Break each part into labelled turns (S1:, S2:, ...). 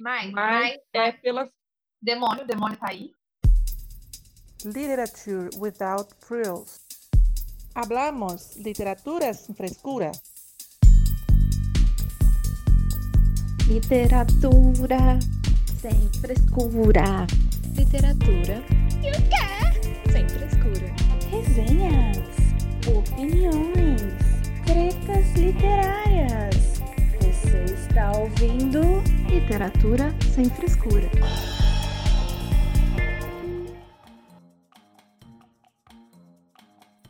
S1: Mas,
S2: mas é pelas.
S1: Demônio, demônio tá aí.
S3: Literature without frills. Hablamos literatura sem frescura.
S4: Literatura sem frescura. Literatura
S5: e o quê?
S4: Sem frescura.
S5: Resenhas, opiniões, tretas literárias. Você está ouvindo
S4: Literatura sem frescura.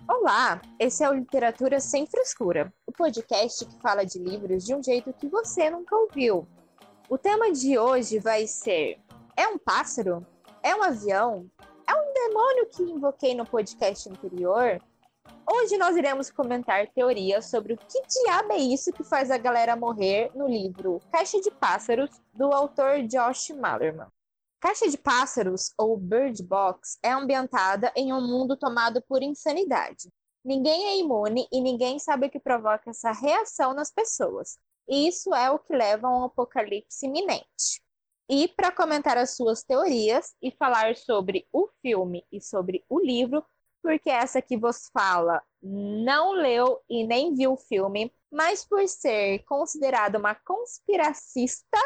S6: Olá, esse é o Literatura Sem Frescura, o podcast que fala de livros de um jeito que você nunca ouviu. O tema de hoje vai ser: É um pássaro? É um avião? É um demônio que invoquei no podcast anterior? Hoje nós iremos comentar teorias sobre o que diabo é isso que faz a galera morrer no livro Caixa de Pássaros, do autor Josh Malerman. Caixa de Pássaros, ou Bird Box, é ambientada em um mundo tomado por insanidade. Ninguém é imune e ninguém sabe o que provoca essa reação nas pessoas. E isso é o que leva a um apocalipse iminente. E para comentar as suas teorias e falar sobre o filme e sobre o livro, porque essa que vos fala não leu e nem viu o filme, mas por ser considerada uma conspiracista,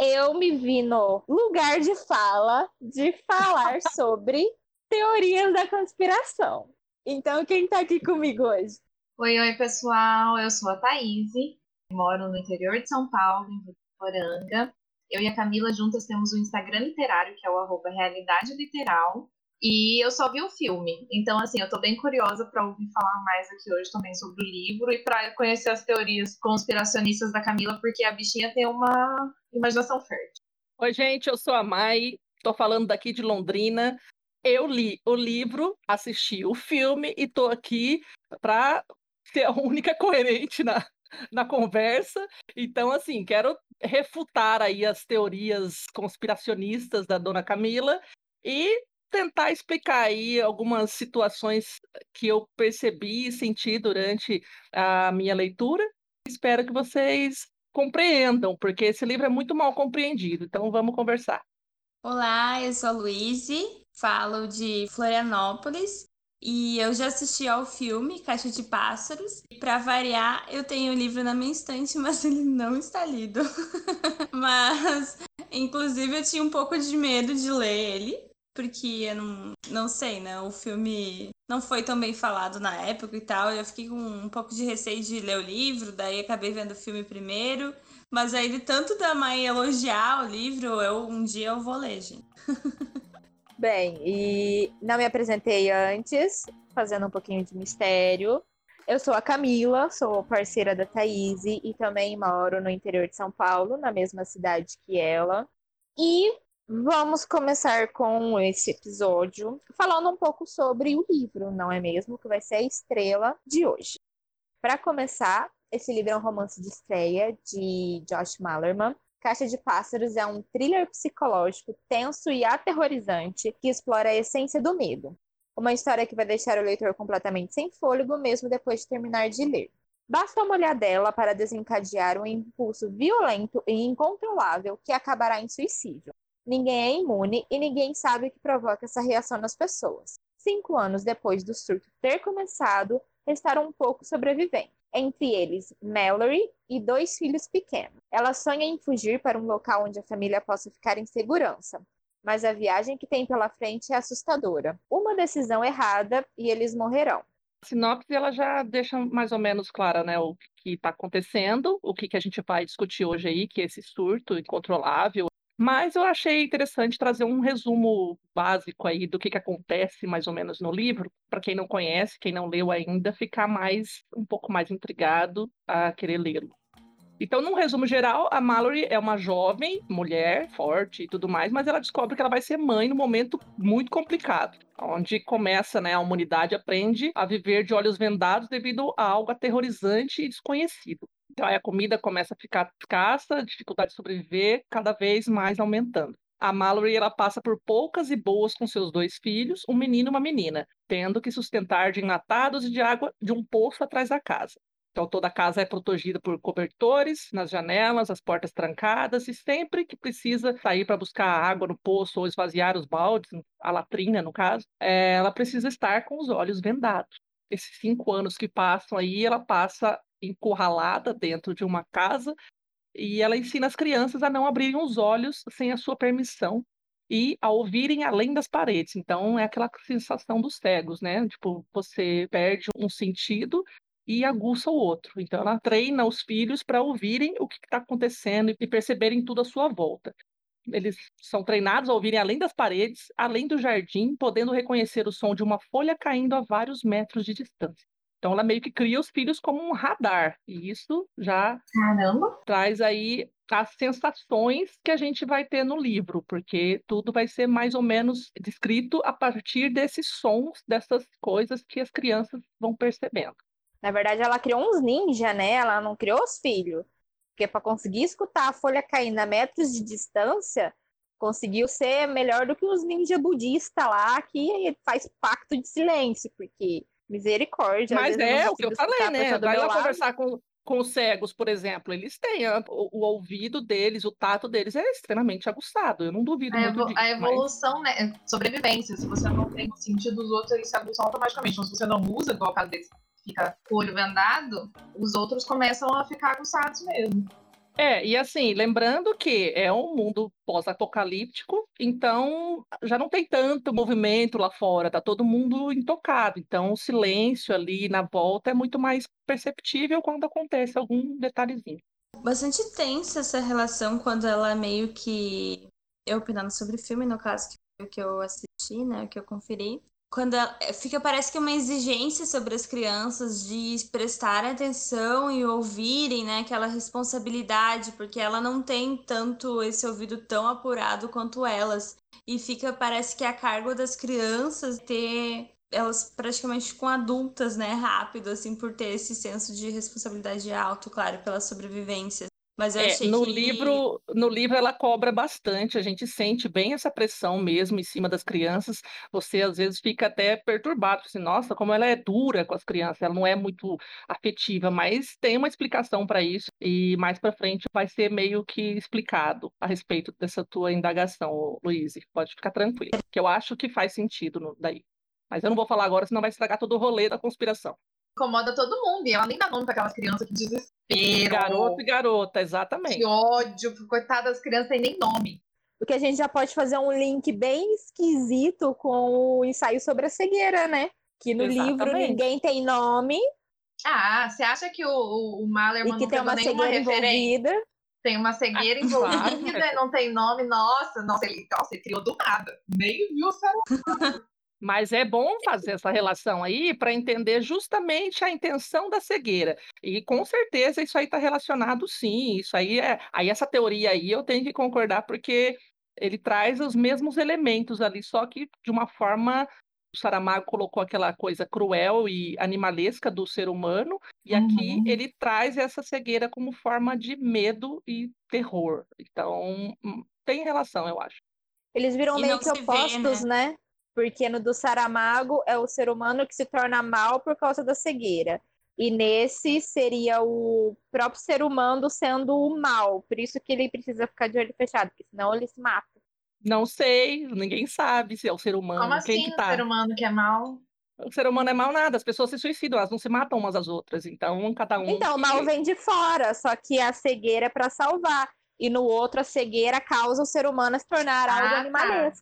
S6: eu me vi no lugar de fala de falar sobre teorias da conspiração. Então, quem está aqui comigo hoje?
S1: Oi, oi, pessoal. Eu sou a Thaís, moro no interior de São Paulo, em Votuporanga. Eu e a Camila juntas temos o um Instagram literário, que é o arroba Realidade Literal. E eu só vi o filme. Então, assim, eu tô bem curiosa para ouvir falar mais aqui hoje também sobre o livro e para conhecer as teorias conspiracionistas da Camila, porque a bichinha tem uma imaginação fértil.
S2: Oi, gente, eu sou a Mai, tô falando daqui de Londrina. Eu li o livro, assisti o filme e tô aqui para ser a única coerente na, na conversa. Então, assim, quero refutar aí as teorias conspiracionistas da dona Camila e tentar explicar aí algumas situações que eu percebi e senti durante a minha leitura. Espero que vocês compreendam, porque esse livro é muito mal compreendido. Então vamos conversar.
S7: Olá, eu sou a Luíse, falo de Florianópolis e eu já assisti ao filme Caixa de Pássaros. Para variar, eu tenho o livro na minha estante, mas ele não está lido. mas, inclusive, eu tinha um pouco de medo de ler ele, porque eu não, não sei, né? O filme não foi tão bem falado na época e tal. Eu fiquei com um pouco de receio de ler o livro, daí acabei vendo o filme primeiro. Mas aí, de tanto da mãe elogiar o livro, eu um dia eu vou ler, gente.
S6: Bem, e não me apresentei antes, fazendo um pouquinho de mistério. Eu sou a Camila, sou parceira da Thaís e também moro no interior de São Paulo, na mesma cidade que ela. E Vamos começar com esse episódio falando um pouco sobre o livro, não é mesmo? Que vai ser a estrela de hoje. Para começar, esse livro é um romance de estreia de Josh Malerman. Caixa de Pássaros é um thriller psicológico tenso e aterrorizante que explora a essência do medo. Uma história que vai deixar o leitor completamente sem fôlego mesmo depois de terminar de ler. Basta uma olhadela para desencadear um impulso violento e incontrolável que acabará em suicídio ninguém é imune e ninguém sabe o que provoca essa reação nas pessoas. Cinco anos depois do surto ter começado, restaram um pouco sobreviventes, entre eles Mallory e dois filhos pequenos. Ela sonha em fugir para um local onde a família possa ficar em segurança, mas a viagem que tem pela frente é assustadora. Uma decisão errada e eles morrerão.
S2: A sinopse ela já deixa mais ou menos clara, né, o que está acontecendo, o que, que a gente vai discutir hoje aí, que esse surto incontrolável, mas eu achei interessante trazer um resumo básico aí do que, que acontece mais ou menos no livro, para quem não conhece, quem não leu ainda, ficar mais um pouco mais intrigado a querer lê-lo. Então, num resumo geral, a Mallory é uma jovem mulher, forte e tudo mais, mas ela descobre que ela vai ser mãe num momento muito complicado, onde começa, né, a humanidade aprende a viver de olhos vendados devido a algo aterrorizante e desconhecido. Então aí a comida começa a ficar escassa, dificuldade de sobreviver cada vez mais aumentando. A Mallory ela passa por poucas e boas com seus dois filhos, um menino e uma menina, tendo que sustentar de enlatados e de água de um poço atrás da casa. Então, toda a casa é protegida por cobertores nas janelas, as portas trancadas, e sempre que precisa sair para buscar água no poço ou esvaziar os baldes, a latrina, no caso, é, ela precisa estar com os olhos vendados. Esses cinco anos que passam aí, ela passa encurralada dentro de uma casa e ela ensina as crianças a não abrirem os olhos sem a sua permissão e a ouvirem além das paredes. Então, é aquela sensação dos cegos, né? Tipo, você perde um sentido e aguça o outro. Então, ela treina os filhos para ouvirem o que está acontecendo e perceberem tudo à sua volta. Eles são treinados a ouvirem além das paredes, além do jardim, podendo reconhecer o som de uma folha caindo a vários metros de distância. Então, ela meio que cria os filhos como um radar, e isso já
S1: Caramba!
S2: traz aí as sensações que a gente vai ter no livro, porque tudo vai ser mais ou menos descrito a partir desses sons, dessas coisas que as crianças vão percebendo.
S6: Na verdade, ela criou uns ninja, né? Ela não criou os filhos. Porque para conseguir escutar a folha caindo a metros de distância, conseguiu ser melhor do que os ninja budistas lá, que faz pacto de silêncio, porque misericórdia.
S2: Mas é o que eu falei, né? Vai lá
S6: lado.
S2: conversar com, com os cegos, por exemplo, eles têm a- o, o ouvido deles, o tato deles é extremamente aguçado. Eu não duvido
S1: A,
S2: muito
S1: evo-
S2: disso.
S1: a
S2: mas-
S1: evolução, né? Sobrevivência. Se você não tem o sentido dos outros, eles se aguçam automaticamente. Então, se você não usa, igual o caso deles, fica com o olho vendado, os outros começam a ficar aguçados mesmo.
S2: É, e assim, lembrando que é um mundo pós-apocalíptico, então já não tem tanto movimento lá fora, tá todo mundo intocado. Então o silêncio ali na volta é muito mais perceptível quando acontece algum detalhezinho.
S7: Bastante tensa essa relação quando ela é meio que. Eu opinando sobre o filme, no caso, que eu assisti, né? Que eu conferi. Quando ela... fica, parece que uma exigência sobre as crianças de prestarem atenção e ouvirem, né? Aquela responsabilidade, porque ela não tem tanto esse ouvido tão apurado quanto elas. E fica, parece que é a cargo das crianças ter elas praticamente com adultas, né, rápido, assim, por ter esse senso de responsabilidade alto, claro, pela sobrevivência. Mas eu
S2: É,
S7: achei
S2: no
S7: que...
S2: livro, no livro ela cobra bastante, a gente sente bem essa pressão mesmo em cima das crianças. Você às vezes fica até perturbado, assim, nossa, como ela é dura com as crianças, ela não é muito afetiva, mas tem uma explicação para isso e mais para frente vai ser meio que explicado a respeito dessa tua indagação, Luiz. Pode ficar tranquilo, que eu acho que faz sentido daí. Mas eu não vou falar agora, senão vai estragar todo o rolê da conspiração.
S1: Incomoda todo mundo. E ela nem dá nome pra aquelas crianças que desespero.
S2: Garoto e garota, exatamente.
S1: Que ódio. Coitadas, as crianças têm nem nome.
S6: Porque a gente já pode fazer um link bem esquisito com o ensaio sobre a cegueira, né? Que no livro
S2: Exatamente.
S6: ninguém tem nome
S1: Ah, você acha que o, o, o Malerman
S6: que
S1: não
S6: tem uma
S1: nenhuma
S6: cegueira
S1: referência?
S6: envolvida.
S1: Tem uma cegueira
S2: Ah,
S1: envolvida não tem nome. Nossa, nossa, ele, nossa, ele criou do nada. Nem viu, sabe?
S2: Mas é bom fazer essa relação aí para entender justamente a intenção da cegueira. E com certeza isso aí está relacionado, sim. Isso aí é. Aí essa teoria aí eu tenho que concordar, porque ele traz os mesmos elementos ali, só que de uma forma. O Saramago colocou aquela coisa cruel e animalesca do ser humano, e aqui
S1: Uhum.
S2: ele traz essa cegueira como forma de medo e terror. Então, hum, tem relação, eu acho.
S6: Eles viram
S7: E
S6: meio que
S7: se vê,
S6: opostos, né? Porque no do Saramago é o ser humano que se torna mal por causa da cegueira. E nesse seria o próprio ser humano sendo o mal. Por isso que ele precisa ficar de olho fechado, porque senão ele se mata.
S2: Não sei, ninguém sabe se é o ser humano.
S1: Como
S2: quem
S1: assim
S2: que
S1: o
S2: tá?
S1: ser humano que é mal?
S2: O ser humano é mal nada, as pessoas se suicidam, elas não se matam umas às outras. Então, cada um.
S6: Então, o
S2: que-
S6: mal vem de fora, só que a cegueira é para salvar. E no outro, a cegueira causa o ser humano a se tornar
S1: Ah,
S6: algo
S1: tá.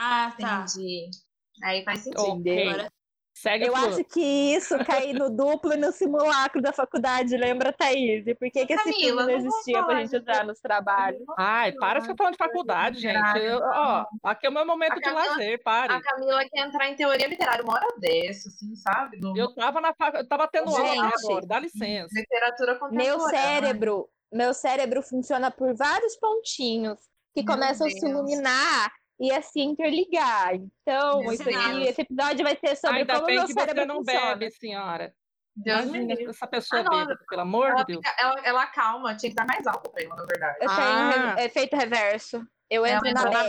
S7: Ah, tá.
S1: Entendi. Aí faz sentido.
S2: Ok.
S7: Agora-
S2: Segue
S6: Eu acho que isso cai no duplo e no simulacro da faculdade, lembra, Thaís? E por que, que esse
S1: Camila,
S6: filme não
S1: não
S6: existia pra gente usar nos trabalhos?
S2: Ai, para de ficar falando de faculdade, gente. Eu- ó, aqui é o meu momento
S1: A
S2: de
S1: Camila-
S2: lazer, pare.
S1: A Camila quer entrar em teoria literária uma hora dessa, assim, sabe? Do-
S2: Eu tava na fac... eu tava tendo aula
S6: Gente.
S2: agora, dá licença.
S1: Literatura contemporânea.
S6: Meu cérebro, meu cérebro funciona por vários pontinhos que
S1: Meu
S6: começam a se
S1: Deus.
S6: iluminar e a se interligar. Então,
S1: Meu
S6: isso aqui, esse episódio vai ser sobre
S2: Ainda
S6: como
S2: bem
S6: meu
S2: que você
S6: cérebro
S2: não
S6: funciona.
S2: bebe, senhora.
S1: Deus
S2: Imagina essa pessoa
S1: Ah, não,
S2: bêbada, pelo amor de Deus.
S1: ela, ela calma, tinha que dar mais alto pra ela, na verdade.
S6: Eu tenho
S2: Ah.
S6: re- efeito reverso. Eu
S1: Ela
S6: entro na
S1: na.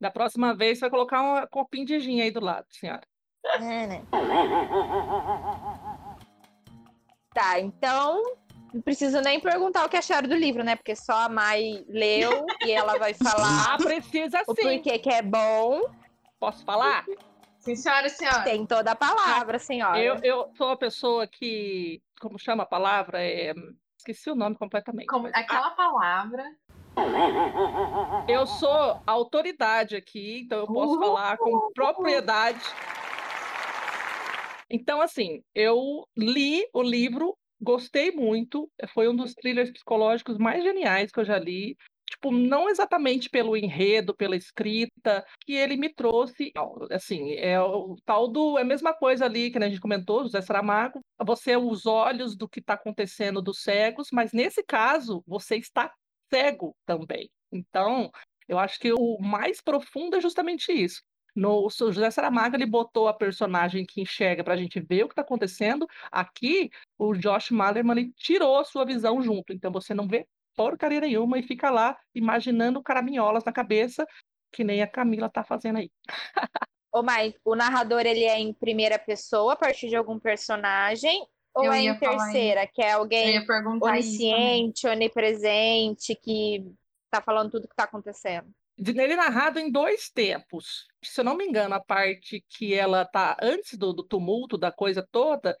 S2: Da próxima vez, você vai colocar um copinho de gin aí do lado, senhora.
S6: É, né? Tá, então não preciso nem perguntar o que acharam do livro, né? Porque só a Mai leu e ela vai falar
S2: Ah, precisa
S6: o
S2: sim.
S6: porquê que é bom.
S2: Posso falar?
S1: Sim, senhora senhora.
S6: Tem toda a palavra, senhora.
S2: Eu, eu sou a pessoa que, como chama a palavra? É, esqueci o nome completamente.
S1: Como-
S2: mas-
S1: aquela palavra.
S2: Eu sou autoridade aqui, então eu posso
S1: Uhul.
S2: falar com propriedade. Então, assim, eu li o livro, gostei muito, foi um dos thrillers psicológicos mais geniais que eu já li. Tipo, não exatamente pelo enredo, pela escrita, que ele me trouxe. Assim, é o tal do. É a mesma coisa ali que a gente comentou, José Saramago. Você é os olhos do que está acontecendo dos cegos, mas nesse caso, você está cego também. Então, eu acho que o mais profundo é justamente isso. No o José Saramago, ele botou a personagem que enxerga para a gente ver o que está acontecendo. Aqui, o Josh Malerman ele tirou a sua visão junto. Então, você não vê porcaria nenhuma e fica lá imaginando caraminholas na cabeça, que nem a Camila tá fazendo aí.
S6: Ô, Mai, o narrador ele é em primeira pessoa a partir de algum personagem? Ou
S1: Eu
S6: é em terceira, que é alguém onisciente, onipresente, que tá falando tudo que tá acontecendo?
S2: De- Ele é narrado em dois tempos. Se eu não me engano, a parte que ela tá antes do, do tumulto, da coisa toda,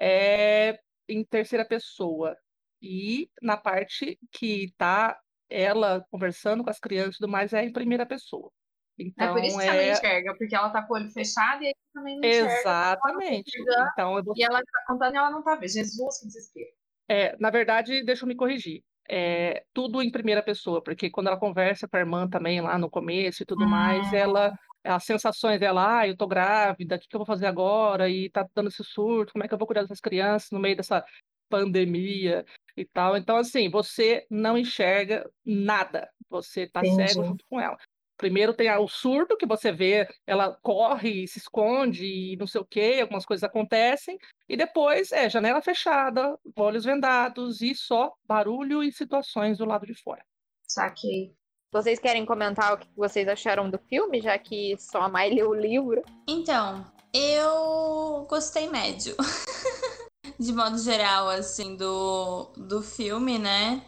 S2: é em terceira pessoa. E na parte que tá ela conversando com as crianças e tudo mais, é em primeira pessoa.
S1: É
S2: Então,
S1: por isso que não
S2: é...
S1: enxerga, porque ela tá com o olho fechado e aí também não enxerga.
S2: Exatamente.
S1: enxergando.
S2: Então, eu vou
S1: E ela tá contando e ela não tá vendo. Jesus, que desespero.
S2: É, na verdade, deixa eu me corrigir. É tudo em primeira pessoa, porque quando ela conversa com a irmã também lá no começo e tudo mais, ela, as sensações dela, ah, eu tô grávida, o que que eu vou fazer agora? E tá dando esse surto, como é que eu vou cuidar dessas crianças no meio dessa pandemia e tal. Então, assim, você não enxerga nada, você tá
S1: Entendi.
S2: cego junto com ela. Primeiro tem o surto, que você vê, ela corre, se esconde e não sei o quê, algumas coisas acontecem. E depois é janela fechada, olhos vendados e só barulho e situações do lado de fora.
S1: Saquei.
S6: Vocês querem comentar o que vocês acharam do filme, já que só a Mai leu o livro?
S7: Então, eu gostei médio. De modo geral, assim, do, do filme, né?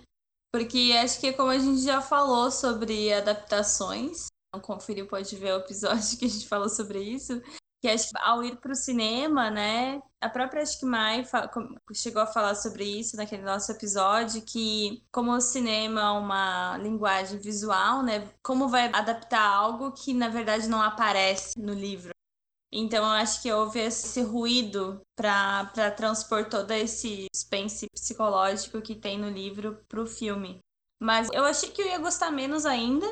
S7: Porque acho que como a gente já falou sobre adaptações, não conferiu, pode ver o episódio que a gente falou sobre isso. Que acho que ao ir para o cinema, né? A própria acho que Mai chegou a falar sobre isso naquele nosso episódio, que como o cinema é uma linguagem visual, né? Como vai adaptar algo que na verdade não aparece no livro. Então, eu acho que houve esse ruído para transpor todo esse suspense psicológico que tem no livro pro filme. Mas eu achei que eu ia gostar menos ainda,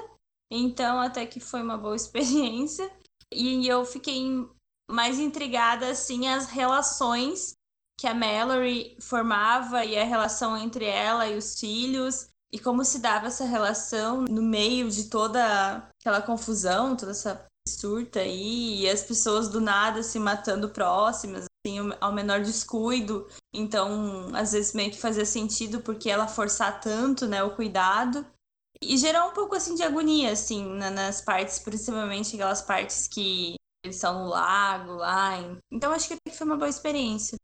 S7: então até que foi uma boa experiência. E eu fiquei mais intrigada, assim, as relações que a Mallory formava e a relação entre ela e os filhos. E como se dava essa relação no meio de toda aquela confusão, toda essa surta aí, e as pessoas do nada se matando próximas, assim, ao menor descuido. Então, às vezes meio que fazia sentido porque ela forçar tanto, né, o cuidado. E gerar um pouco, assim, de agonia, assim, na- nas partes, principalmente aquelas partes que estão no lago lá. em- Então, acho que foi uma boa experiência.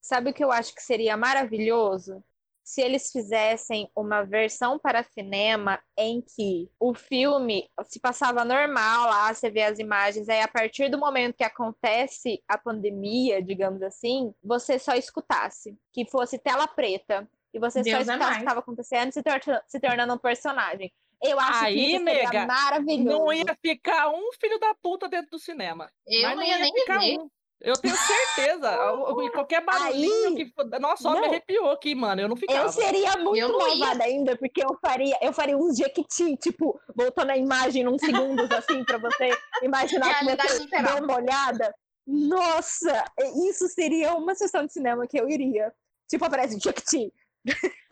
S6: Sabe o que eu acho que seria maravilhoso? Se eles fizessem uma versão para cinema em que o filme se passava normal lá, você vê as imagens, aí a partir do momento que acontece a pandemia, digamos assim, você só escutasse, que fosse tela preta, e você
S1: Deus é
S6: só escutasse o
S1: mais.
S6: que estava acontecendo se, tor- se tornando um personagem. Eu acho
S2: Aí,
S6: que isso seria
S2: nega,
S6: maravilhoso.
S2: Não ia ficar um filho da puta dentro do cinema.
S1: Eu
S2: Mas
S1: não ia nem
S2: ficar
S1: ver.
S2: um. Eu tenho certeza. Qualquer barulhinho
S6: Aí-
S2: que. Nossa, só me arrepiou aqui, mano. Eu não ficava.
S6: Eu seria muito
S1: Eu
S6: malvada ainda, porque eu faria, eu faria uns jequiti, tipo, voltando a imagem uns segundos, assim, pra você imaginar que
S1: Realidade
S6: você
S1: literal.
S6: deu uma olhada. Nossa, isso seria uma sessão de cinema que eu iria. Tipo, aparece jequiti.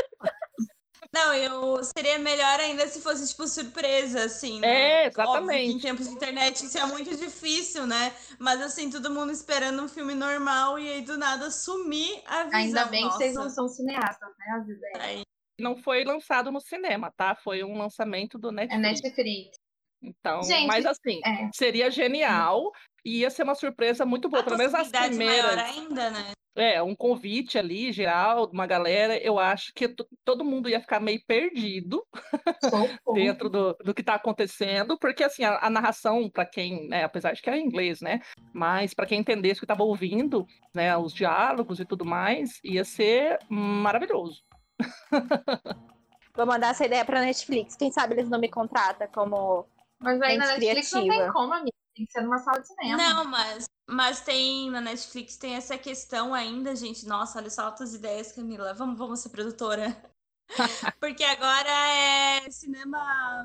S7: Não, eu seria melhor ainda se fosse, tipo, surpresa, assim, né?
S2: É,
S7: Óbvio que
S2: exatamente.
S7: em tempos de internet isso é muito difícil, né? Mas, assim, todo mundo esperando um filme normal e aí do nada sumir a visão.
S1: Ainda bem que vocês não
S7: Nossa.
S1: são cineastas, né, as ideias.
S7: Aí,
S2: Não foi lançado no cinema, tá? Foi um lançamento do
S1: É
S2: Netflix.
S1: Netflix.
S2: Então,
S1: Gente,
S2: mas assim,
S1: É.
S2: seria genial. E ia ser uma surpresa muito boa,
S7: A
S2: pelo menos as
S7: possibilidade maior
S2: primeiras.
S7: ainda, né?
S2: É, um convite ali, geral, de uma galera, eu acho que to- todo mundo ia ficar meio perdido dentro do, do que está acontecendo, porque assim, a, a narração, para quem, né, apesar de que é em inglês, né, mas para quem entendesse o que estava ouvindo, né, os diálogos e tudo mais, ia ser maravilhoso.
S6: Vou mandar essa ideia pra Netflix. Quem sabe eles não me contratam como.
S1: Mas aí na Netflix não tem
S6: criativa.
S1: como, amiga. Tem que ser numa sala de cinema.
S7: Não, mas, mas tem na Netflix tem essa questão ainda, gente. Nossa, olha só altas ideias, Camila. Vamos, vamos ser produtora. Porque agora é cinema.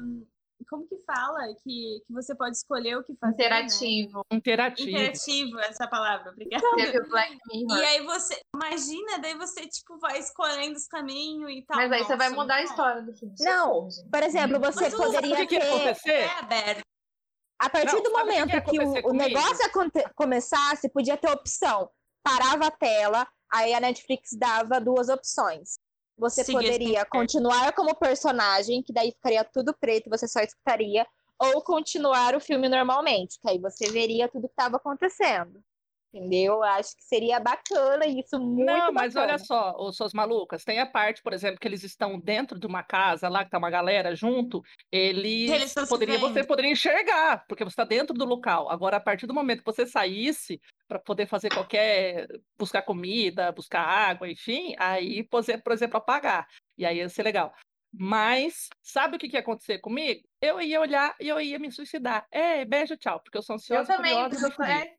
S7: Como que fala? Que, que você pode escolher o que fazer. né?
S1: Interativo.
S2: Interativo.
S7: Interativo, essa palavra, obrigada. E aí você, imagina, daí você, tipo, vai escolhendo os caminhos e tal.
S1: Mas aí você vai
S7: Nossa,
S1: mudar a
S7: bom.
S1: história do filme.
S6: Não. Por exemplo, você
S7: Mas o-
S2: Sabe o
S6: poderia
S2: que, que ia
S6: ter.
S2: acontecer?
S7: É aberto.
S6: A partir
S2: Não,
S6: do
S2: sabe o que que
S6: momento o, o negócio começasse, podia ter opção. Parava a tela, aí a Netflix dava duas opções. Você
S7: Seguir
S6: poderia continuar como personagem, que daí ficaria tudo preto, você só escutaria, ou continuar o filme normalmente, que aí você veria tudo que estava acontecendo. Entendeu? Acho que seria bacana isso, muito
S2: Não, mas
S6: bacana.
S2: olha só, ô, suas malucas, tem a parte, por exemplo, que eles estão dentro de uma casa lá, que tá uma galera junto, eles,
S7: Eles
S2: poderia, você poderia enxergar, porque você está dentro do local. Agora, a partir do momento que você saísse para poder fazer qualquer, buscar comida, buscar água, enfim, aí, por exemplo, por exemplo, apagar. E aí ia ser legal. Mas, sabe o que que ia acontecer comigo? Eu ia olhar e eu ia me suicidar. É, beijo, tchau, porque eu sou
S1: Eu
S2: ansiosa,
S1: também,
S2: curiosa
S1: porque eu é.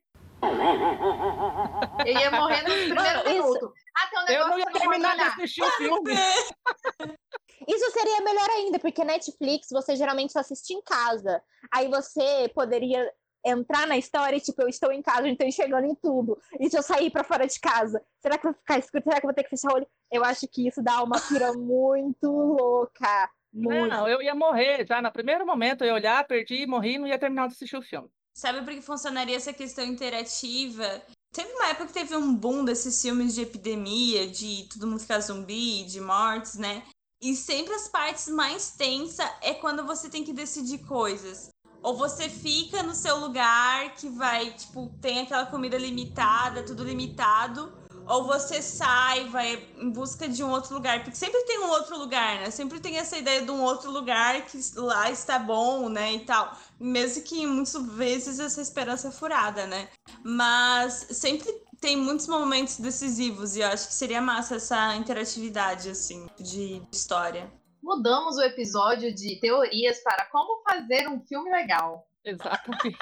S1: Eu ia morrer no primeiro minuto. Ah, tem um
S2: Eu não ia terminar de assistir o filme.
S6: Isso seria melhor ainda, porque Netflix você geralmente só assiste em casa. Aí você poderia entrar na história e, tipo, eu estou em casa, eu estou enxergando em tudo. E se eu sair pra fora de casa, será que vai ficar escuro? Será que eu vou ter que fechar o olho? Eu acho que isso dá uma pira muito louca. Muito.
S2: Não, eu ia morrer já. No primeiro momento, eu ia olhar, perdi, morri e não ia terminar de assistir o filme.
S7: Sabe por que funcionaria essa questão interativa? Teve uma época que teve um boom desses filmes de epidemia, de todo mundo ficar zumbi, de mortes, né? E sempre as partes mais tensas é quando você tem que decidir coisas. Ou você fica no seu lugar que vai, tipo, tem aquela comida limitada, tudo limitado. Ou você sai, vai em busca de um outro lugar. Porque sempre tem um outro lugar, né? Sempre tem essa ideia de um outro lugar que lá está bom, né? E tal. Mesmo que muitas vezes essa esperança é furada, né? Mas sempre tem muitos momentos decisivos e eu acho que seria massa essa interatividade, assim, de história.
S1: Mudamos o episódio de teorias para como fazer um filme legal.
S2: Exatamente.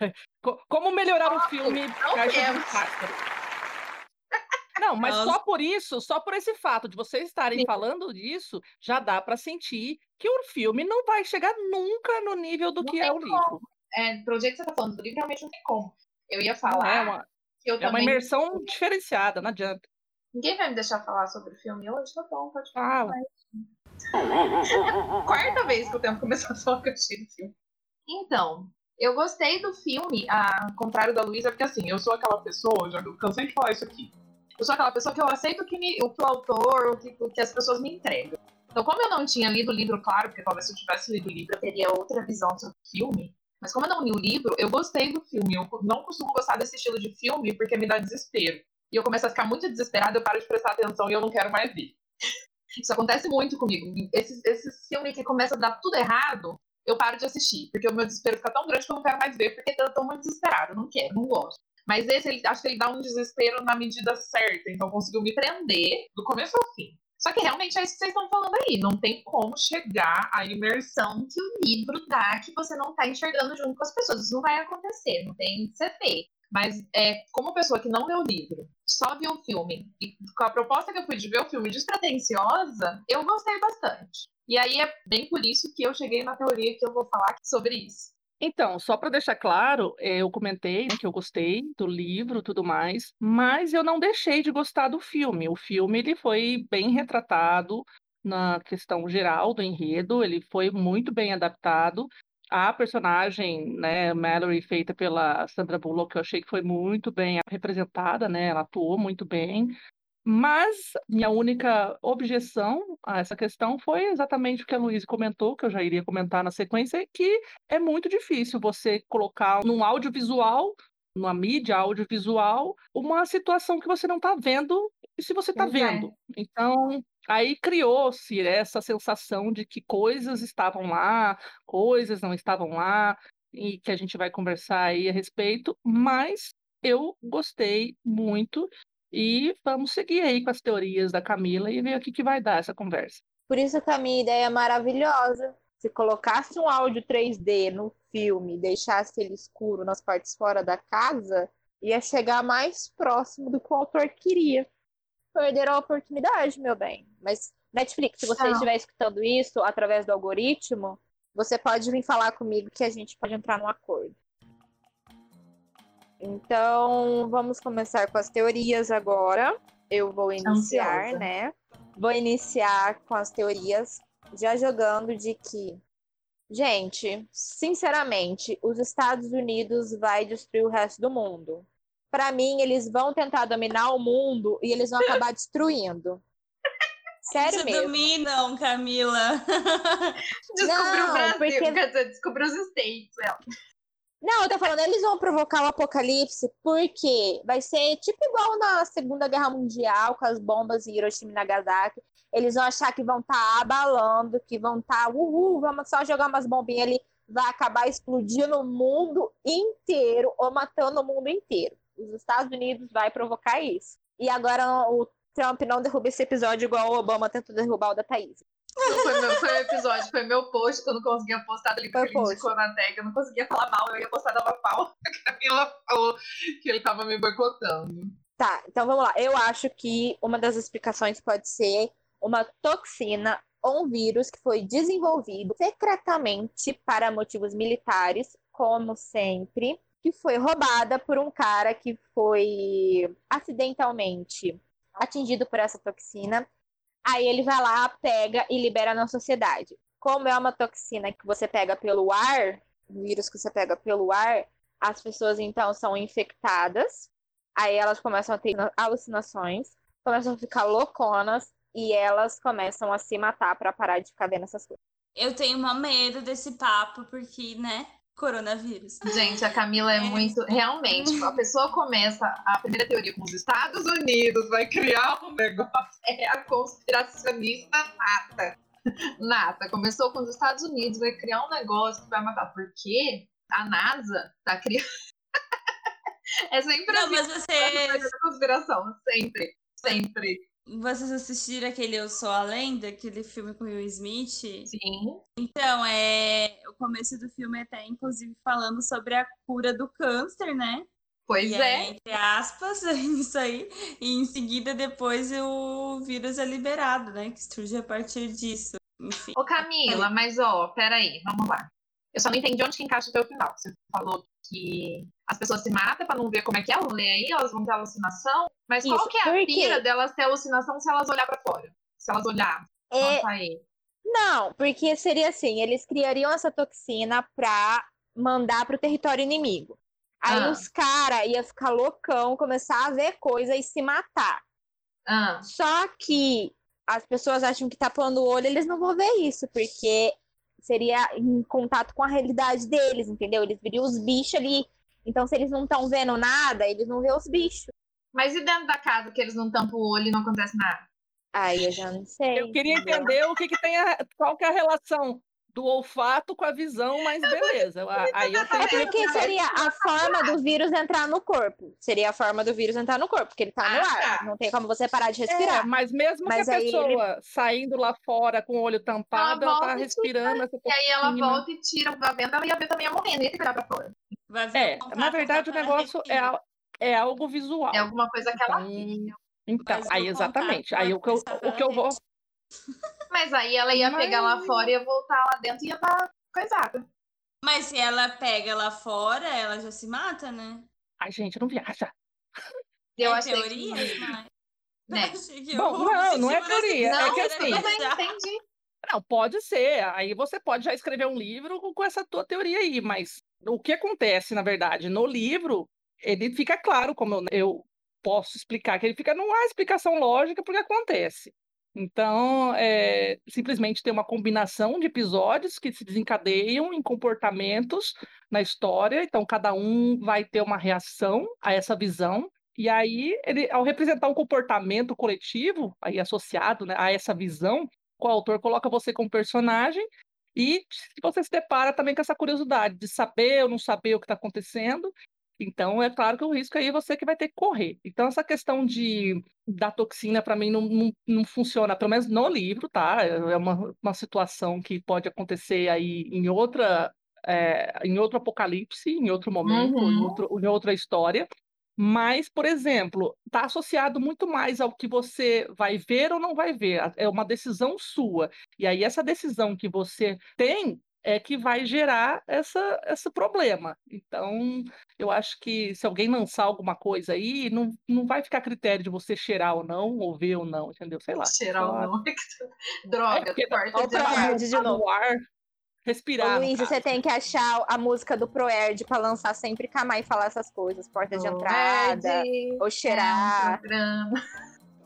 S2: Co- Como melhorar o filme
S1: não temos.
S2: Não, mas só por isso, só por esse fato de vocês estarem falando disso, já dá para sentir que o filme não vai chegar nunca no nível do
S1: Não
S2: que é o livro.
S1: É, pro jeito que você tá falando, do livro realmente não tem como. Eu ia
S2: Não
S1: falar
S2: é uma,
S1: que eu
S2: é uma imersão diferenciada, não adianta.
S1: Ninguém vai me deixar falar sobre o filme hoje, tá bom, pode falar.
S2: Ah,
S1: Quarta vez que o tempo começou a falar que eu achei do filme. Então, eu gostei do filme, ao contrário da Luísa, porque assim, eu sou aquela pessoa, já cansei de falar isso aqui. Eu sou aquela pessoa que eu aceito o que, me- o, que o autor, o que, o que as pessoas me entregam. Então, como eu não tinha lido o livro, claro, porque talvez se eu tivesse lido o livro eu teria outra visão sobre o filme. Mas como eu não li o livro, eu gostei do filme. Eu não costumo gostar desse estilo de filme porque me dá desespero. E eu começo a ficar muito desesperada, eu paro de prestar atenção e eu não quero mais ver. Isso acontece muito comigo. Esse, esse filme que começa a dar tudo errado, eu paro de assistir. Porque o meu desespero fica tão grande que eu não quero mais ver, porque eu tô muito desesperada. Eu não quero, não gosto. Mas esse, ele, acho que ele dá um desespero na medida certa. Então conseguiu me prender do começo ao fim. Só que realmente é isso que vocês estão falando aí. Não tem como chegar à imersão que o livro dá, que você não tá enxergando junto com as pessoas. Isso não vai acontecer, não tem feito. Mas é, como pessoa que não leu o livro, só viu o filme, e com a proposta que eu fui de ver o filme despretensiosa, eu gostei bastante. E aí é bem por isso que eu cheguei na teoria que eu vou falar sobre isso.
S2: Então, só para deixar claro, eh, eu comentei né, que eu gostei do livro, tudo mais, mas eu não deixei de gostar do filme. O filme ele foi bem retratado na questão geral do enredo, ele foi muito bem adaptado. A personagem, né, Mallory, feita pela Sandra Bullock, eu achei que foi muito bem representada, né? Ela atuou muito bem. Mas minha única objeção a essa questão foi exatamente o que a Luísa comentou, que eu já iria comentar na sequência, que é muito difícil você colocar num audiovisual, numa mídia audiovisual, uma situação que você não está vendo e se você está vendo. Então, aí criou-se essa sensação de que coisas estavam lá, coisas não estavam lá, e que a gente vai conversar aí a respeito, mas eu gostei muito e vamos seguir aí com as teorias da Camila e ver o que, que vai dar essa conversa.
S6: Por isso que a minha ideia é maravilhosa. Se colocasse um áudio 3D no filme, deixasse ele escuro nas partes fora da casa, ia chegar mais próximo do que o autor queria. Perderam a oportunidade, meu bem. Mas, Netflix, se você
S1: Não.
S6: estiver escutando isso através do algoritmo, você pode vir falar comigo que a gente pode entrar num acordo. Então, vamos começar com as teorias agora. Eu vou iniciar,
S1: Ansiosa.
S6: né? Vou iniciar com as teorias já jogando de que, gente, sinceramente, os Estados Unidos vai destruir o resto do mundo. Para mim, eles vão tentar dominar o mundo e eles vão acabar destruindo. Sério
S7: Isso
S6: mesmo.
S7: dominam, Camila.
S1: Descobriu o Brasil,
S6: porque-
S1: descobriu os States. ela.
S6: Não, eu tô falando, eles vão provocar o apocalipse porque vai ser tipo igual na Segunda Guerra Mundial, com as bombas em Hiroshima e Nagasaki. Eles vão achar que vão estar abalando, que vão estar, uhul, vamos só jogar umas bombinhas ali, vai acabar explodindo o mundo inteiro ou matando o mundo inteiro. Os Estados Unidos vai provocar isso. E agora o Trump não derruba esse episódio igual o Obama tentou derrubar o da Thaís.
S1: Foi meu, foi o episódio, foi meu post que eu não conseguia postar
S6: Foi
S1: porque ele indicou na tag, eu não conseguia falar mal, eu ia postar dava pau. A Camila falou que ele tava me boicotando.
S6: Tá, então vamos lá. Eu acho que uma das explicações pode ser uma toxina ou um vírus que foi desenvolvido secretamente para motivos militares, como sempre, que foi roubada por um cara que foi acidentalmente atingido por essa toxina. Aí ele vai lá, pega e libera na sociedade. Como é uma toxina que você pega pelo ar, vírus que você pega pelo ar, as pessoas então são infectadas Aí elas começam a ter alucinações, começam a ficar louconas e elas começam a se matar pra parar de ficar vendo essas coisas.
S7: Eu tenho uma medo desse papo, porque, né? Coronavírus.
S1: Gente, a Camila é muito. Realmente, a pessoa começa a primeira teoria com os Estados Unidos, vai criar um negócio. É a conspiracionista nata. Nata. Começou com os Estados Unidos, vai criar um negócio que vai matar. Porque a NASA tá criando. é sempre
S7: Não,
S1: assim.
S7: mas
S1: da conspiração. Sempre. Sempre.
S7: Vocês assistiram aquele Eu Sou a Lenda, aquele filme com Will Smith?
S1: Sim.
S7: Então, é... o começo do filme é até, inclusive, falando sobre a cura do câncer, né?
S1: Pois
S7: E
S1: é.
S7: aí, entre aspas, isso aí. E em seguida, depois, o vírus é liberado, né? Que surge a partir disso. Enfim.
S1: Ô Camila, mas ó, peraí, vamos lá. Eu só não entendi onde que encaixa até o final. Você falou que as pessoas se matam pra não ver como é que é o rolê aí, elas vão ter alucinação. Mas qual
S6: Isso,
S1: que é a pira delas ter alucinação se elas olhar pra fora? Se elas olhar,
S6: É,
S1: aí.
S6: não, porque seria assim, eles criariam essa toxina pra mandar pro território inimigo. Aí
S1: Ah.
S6: os caras iam ficar loucão, começar a ver coisa e se matar.
S1: Ah,
S6: Só que as pessoas acham que tapando o olho, eles não vão ver isso, porque seria em contato com a realidade deles, entendeu? Eles viriam os bichos ali. Então, se eles não estão vendo nada, eles não vê os bichos.
S1: Mas e dentro da casa que eles não tampam o olho e não acontece nada?
S6: Aí eu já não sei.
S2: Eu queria entender o que, que tem a, qual que é a relação do olfato com a visão, mas beleza. eu- Aí eu tenho
S6: É
S2: que
S6: porque seria a forma do vírus entrar no corpo. Seria a forma do vírus entrar no corpo, porque ele tá no
S1: Ah,
S6: ar.
S1: tá.
S6: Não tem como você parar de
S2: É,
S6: respirar.
S2: mas mesmo
S6: Mas
S2: que a pessoa saindo lá fora com o olho tampado,
S1: Ela
S2: ela tá
S1: e
S2: respirando essa
S1: E aí ela volta e tira a venda, ela ia ver também a morrendo, que olhar pra fora.
S2: É,
S7: o
S2: na verdade o negócio é. É algo visual.
S1: É alguma coisa que ela
S2: Então,
S1: viu.
S2: então,
S7: Mas
S2: aí exatamente.
S7: contato
S2: Aí o que eu, o que eu vou.
S1: Mas aí ela ia pegar lá
S2: Mas-
S1: fora, ia voltar lá dentro e ia estar coisada.
S7: Mas se ela pega lá fora, ela já se mata, né?
S2: Ai, gente, não viaja.
S1: Eu
S7: é
S1: achei
S7: teoria,
S1: que...
S7: mas...
S1: Né?
S7: Achei que
S2: Bom, não, não é
S7: esse
S2: teoria, é
S1: Não,
S2: que assim-
S1: mas
S7: dar.
S1: entendi.
S2: Não, pode ser. Aí você pode já escrever um livro com essa tua teoria aí, mas o que acontece, na verdade, no livro, ele fica claro, como eu, eu posso explicar? Que ele fica, não há explicação lógica porque acontece. Então, é, simplesmente tem uma combinação de episódios que se desencadeiam em comportamentos na história. Então, cada um vai ter uma reação a essa visão. E aí, ele, ao representar um comportamento coletivo, aí associado né, a essa visão, o autor coloca você como personagem e você se depara também com essa curiosidade de saber ou não saber o que está acontecendo. Então, é claro que o risco aí é você que vai ter que correr. Então, essa questão de da toxina, para mim, não, não, não funciona, pelo menos no livro, tá? É uma, uma situação que pode acontecer aí em outra. É, em outro apocalipse, em outro momento,
S1: Uhum.
S2: em, outro, em outra história. Mas, por exemplo, está associado muito mais ao que você vai ver ou não vai ver. É uma decisão sua. E aí, essa decisão que você tem é que vai gerar essa, esse problema. Então, eu acho que se alguém lançar alguma coisa aí, não, não vai ficar a critério de você cheirar ou não, ou ver ou não, entendeu? Sei lá.
S1: Cheirar
S2: Só-
S1: o nome. Droga,
S2: porque
S1: porta
S6: Olha o
S1: de ar.
S6: de
S2: tá
S6: novo.
S2: no ar, respirar.
S6: Luiz, você tem que achar a música do Proerd pra lançar sempre camar e falar essas coisas. Porta de entrada,
S1: Proerd,
S6: ou cheirar.
S1: é um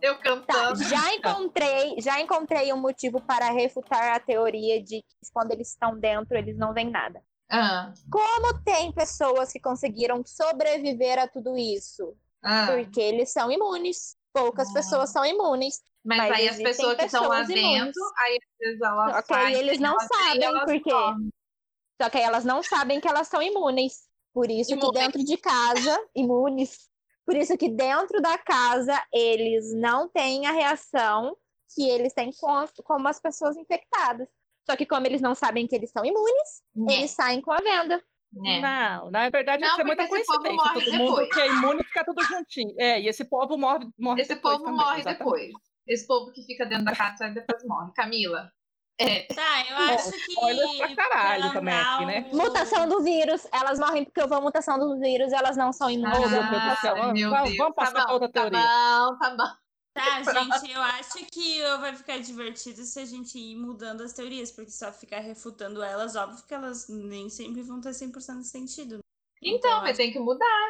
S1: Eu
S6: Tá,
S1: cantando.
S6: já encontrei, já encontrei um motivo para refutar a teoria de que quando eles estão dentro, eles não veem nada.
S1: Ah,
S6: Como tem pessoas que conseguiram sobreviver a tudo isso?
S1: ah.
S6: Porque eles são imunes. Poucas
S1: Ah.
S6: pessoas são imunes.
S1: Mas,
S6: Mas
S1: aí as pessoas que estão lá
S6: imunes.
S1: dentro, aí vezes elas
S6: Só que aí eles não sabem
S1: elas
S6: por quê.
S1: morrem.
S6: Só que aí elas não sabem que elas são imunes. Por isso que
S1: Imunes.
S6: dentro de casa, imunes. Por isso que dentro da casa eles não têm a reação que eles têm com, como as pessoas infectadas. Só que como eles não sabem que eles são imunes,
S1: Né,
S6: eles saem com a venda.
S1: né.
S2: Não, na verdade
S1: Não,
S2: isso é muita
S1: esse
S2: coincidência.
S1: morre
S2: Todo mundo
S1: depois.
S2: que é imune fica tudo juntinho. É, e esse povo morre, morre
S1: Esse
S2: depois
S1: povo
S2: também,
S1: morre
S2: exatamente.
S1: depois. Esse povo que fica dentro da casa e depois morre. Camila, é,
S7: Tá, eu
S2: Bom,
S7: acho que.
S2: spoiler pra caralho também aqui, né?
S6: Mutação do vírus, elas morrem porque houve a mutação do vírus, elas não são imunes.
S2: Oh,
S6: à
S2: meu Deus do
S6: mutação.
S2: céu. Vamos-
S1: Deus.
S2: vamos passar
S1: tá
S2: pra outra
S1: bom,
S2: teoria.
S1: Tá bom, tá bom.
S7: Tá, gente, eu acho que vai ficar divertido se a gente ir mudando as teorias, porque só ficar refutando elas, óbvio que elas nem sempre vão ter 100% de sentido.
S1: Então,
S7: eu
S1: mas
S7: acho-
S1: tem que mudar.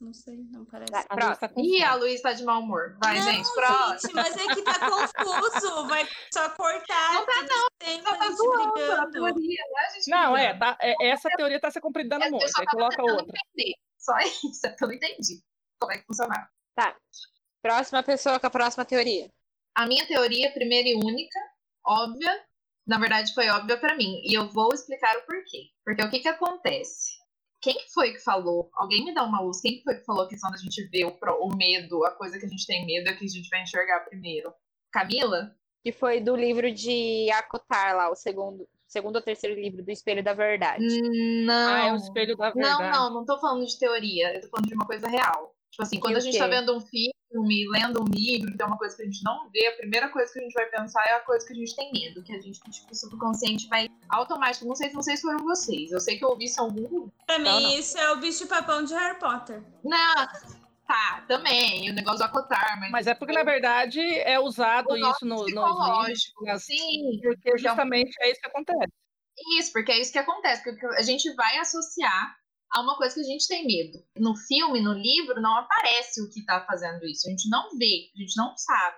S7: Não sei, não parece.
S6: Vai,
S2: A Luísa tá
S1: Ih, a. Luísa tá de mau humor. Vai,
S7: não,
S1: gente, próximo.
S7: gente, mas é que tá confuso. Vai só cortar.
S1: Não tá, Só
S7: a
S1: tá
S7: gente
S1: zoando teoria, né, gente?
S2: Não, é, tá, é- essa teoria tá se
S1: eu
S2: muito.
S1: só
S2: Aí coloca outra.
S1: entender. Só isso, é que eu não entendi como é que funcionava.
S6: Próxima pessoa com a próxima teoria.
S1: A minha teoria, primeira e única, óbvia, na verdade foi óbvia pra mim. E eu vou explicar o porquê. Porque o que que acontece? Quem que foi que falou? Alguém me dá uma luz. Quem que foi que falou que quando a gente vê o, pro- o medo, a coisa que a gente tem medo é que a gente vai enxergar primeiro? Camila?
S6: Que foi do livro de Acotar lá, o segundo, segundo ou terceiro livro do Espelho da Verdade.
S1: Não.
S2: Ah, é o espelho da verdade.
S1: Não, não, não tô falando de teoria, eu tô falando de uma coisa real. Tipo assim, quando a gente tá vendo um filme, lendo um livro, que é uma coisa que a gente não vê, a primeira coisa que a gente vai pensar é a coisa que a gente tem medo, que a gente, tipo, o subconsciente vai automático. Não sei, não sei se foram vocês. Eu sei que eu ouvi isso algum.
S7: Pra
S2: Não,
S7: mim,
S2: não.
S7: isso é o bicho-papão de Harry Potter.
S1: Não, tá, também, o negócio do acotar, mas.
S2: Mas é porque, na verdade, é usado isso no, nos livros.
S1: psicológico.
S2: nas-
S1: Sim,
S2: Porque justamente é isso que acontece.
S1: Isso, porque é isso que acontece, porque a gente vai associar a uma coisa que a gente tem medo. No filme, no livro, não aparece o que tá fazendo isso. A gente não vê, a gente não sabe.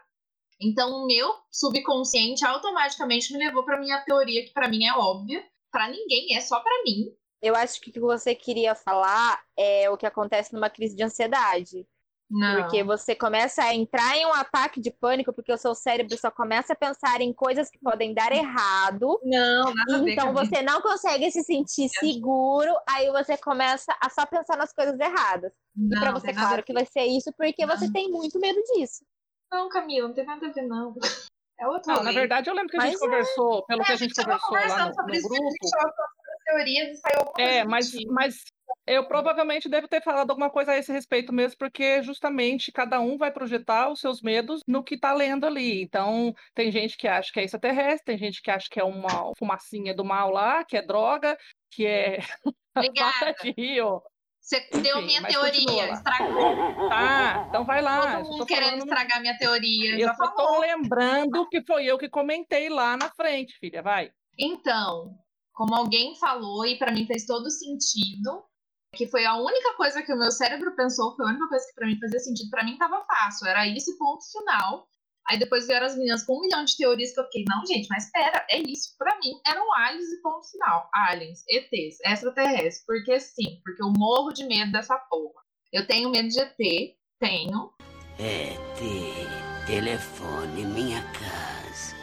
S1: Então, o meu subconsciente automaticamente me levou pra minha teoria, que pra mim é óbvia. Pra ninguém, é só pra mim.
S6: Eu acho que o que você queria falar é o que acontece numa crise de ansiedade.
S1: Não.
S6: Porque você começa a entrar em um ataque de pânico, porque o seu cérebro só começa a pensar em coisas que podem dar errado.
S1: Não, nada a
S6: Então
S1: Camila.
S6: você não consegue se sentir seguro, aí você começa a só pensar nas coisas erradas. E
S1: Não,
S6: pra
S1: não
S6: você, claro
S1: a
S6: que vai ser isso, porque você
S1: Não.
S6: tem muito medo disso.
S1: Não, Camila, não tem nada a ver, não. É outro
S2: Não, na verdade, eu lembro que a gente
S6: Mas é.
S2: conversou, pelo que
S1: É,
S2: a gente conversou lá no,
S1: sobre
S2: no
S1: isso,
S2: grupo.
S1: A gente teorias e saiu
S2: É, mas,
S1: tipo.
S2: mas eu provavelmente devo ter falado alguma coisa a esse respeito mesmo, porque justamente cada um vai projetar os seus medos no que tá lendo ali. Então, tem gente que acha que é extraterrestre, tem gente que acha que é uma fumacinha do mal lá, que é droga, que é
S1: Obrigada. Você deu
S2: Enfim,
S1: minha teoria, estragou.
S2: Tá, então vai lá.
S1: Todo mundo querendo
S2: falando-
S1: estragar minha teoria.
S2: Eu só tô lembrando que foi eu que comentei lá na frente, filha, vai.
S1: Então, como alguém falou, e pra mim fez todo sentido, Que foi a única coisa que o meu cérebro pensou, foi a única coisa que pra mim fazia sentido. Pra mim tava fácil, era isso ponto final. Aí depois vieram as meninas com um milhão de teorias que eu fiquei, não, gente, mas pera, é isso. Pra mim, eram aliens e ponto final. Aliens, ETs, extraterrestres. Porque sim, porque eu morro de medo dessa porra. Eu tenho medo de ET, tenho.
S8: ET, telefone minha casa.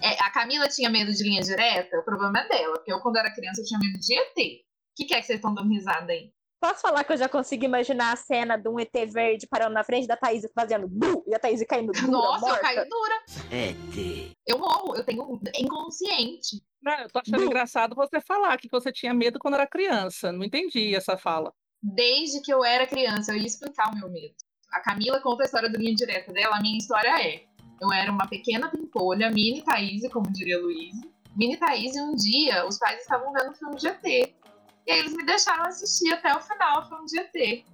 S1: É, a Camila tinha medo de linha direta, o problema é dela, porque eu, quando era criança, eu tinha medo de ET. O que, que é que vocês estão dando risada aí?
S6: Posso falar que eu já consigo imaginar a cena de um ET verde parando na frente da Thaís e fazendo bu, e a Thaís caindo dura,
S1: Nossa,
S6: morta.
S1: eu caí dura.
S8: ET,
S1: Eu morro, eu tenho inconsciente.
S2: Não, eu tô achando engraçado você falar que você tinha medo quando era criança. Não entendi essa fala.
S1: Desde que eu era criança, eu ia explicar o meu medo. A Camila conta a história da linha direta dela, a minha história é: eu era uma pequena pimpolha, mini Thaís, como diria Luiz. Mini Thaís, e um dia os pais estavam vendo um filme de ET. E aí eles me deixaram assistir até o final o filme de ET.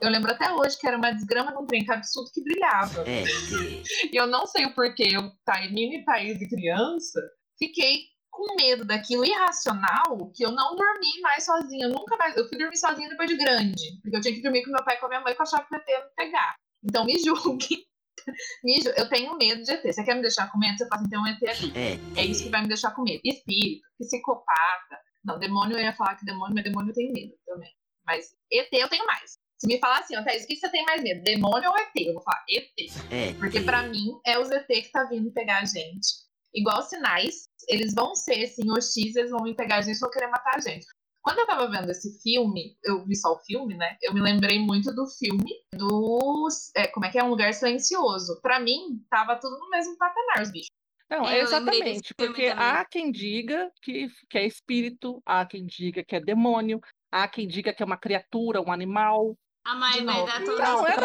S1: Eu lembro até hoje que era uma desgrama de um trem cabeçudo que brilhava.
S8: ET,
S1: E eu não sei o porquê, eu, Thaís, mini Thaís e criança, fiquei com medo daquilo irracional que eu não dormi mais sozinha. Eu nunca mais. Eu fui dormir sozinha depois de grande. Porque eu tinha que dormir com meu pai e com a minha mãe, que eu achava que o ET ia me pegar. Então me julgue. me julgue. Eu tenho medo de ET. Você quer me deixar com medo? Você fala assim, tem um ET aqui.
S8: ET,
S1: É isso que vai me deixar com medo. Espírito, psicopata. Não, demônio eu ia falar que demônio, mas demônio eu tenho medo também. Mas ET eu tenho mais. Se me falar assim, ó, Thaís, o que você tem mais medo? Demônio ou ET? Eu vou falar ET.
S8: ET,
S1: Porque pra mim é os ET que tá vindo pegar a gente. Igual sinais, eles vão ser assim, hostis, eles vão vir pegar a gente e vão querer matar a gente. Quando eu tava vendo esse filme, eu vi só o filme, né? Eu me lembrei muito do filme do. É, como é que é? Um Lugar Silencioso. Pra mim, tava tudo no mesmo patamar, os bichos.
S2: Não,
S7: É,
S2: exatamente, porque
S7: também.
S2: há quem diga que, que é espírito, há quem diga que é demônio, há quem diga que é uma criatura, um animal.
S7: A Mai
S1: De
S7: vai
S1: novo.
S7: dar todas
S2: Não,
S7: as
S2: é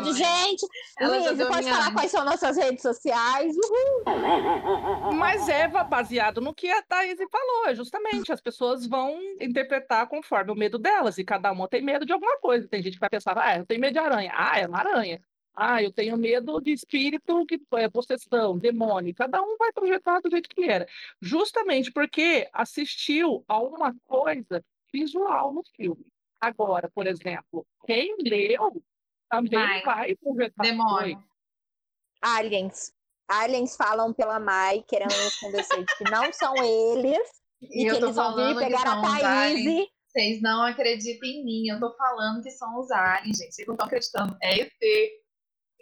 S2: mãe.
S6: gente. Luiz, pode
S1: minha-
S6: falar quais são nossas redes sociais? Uhul.
S2: Mas é va- baseado no que a Thaís falou, é justamente, as pessoas vão interpretar conforme o medo delas, e cada uma tem medo de alguma coisa. Tem gente que vai pensar, ah, eu tenho medo de aranha. Ah, é uma aranha. Ah, eu tenho medo de espírito, que é possessão, demônio. Cada um vai projetar do jeito que era. Justamente porque assistiu a uma coisa visual no filme. Agora, por exemplo, quem leu também
S1: Vai.
S2: vai projetar coisa.
S1: Demônio.
S6: Aliens. Aliens falam pela Mai, querendo convencer que não são eles. E,
S1: E
S6: que eles vão vir pegar a Thaís.
S1: Vocês não acreditam em mim. Eu tô falando que são os aliens, gente. Vocês não estão acreditando. É ET.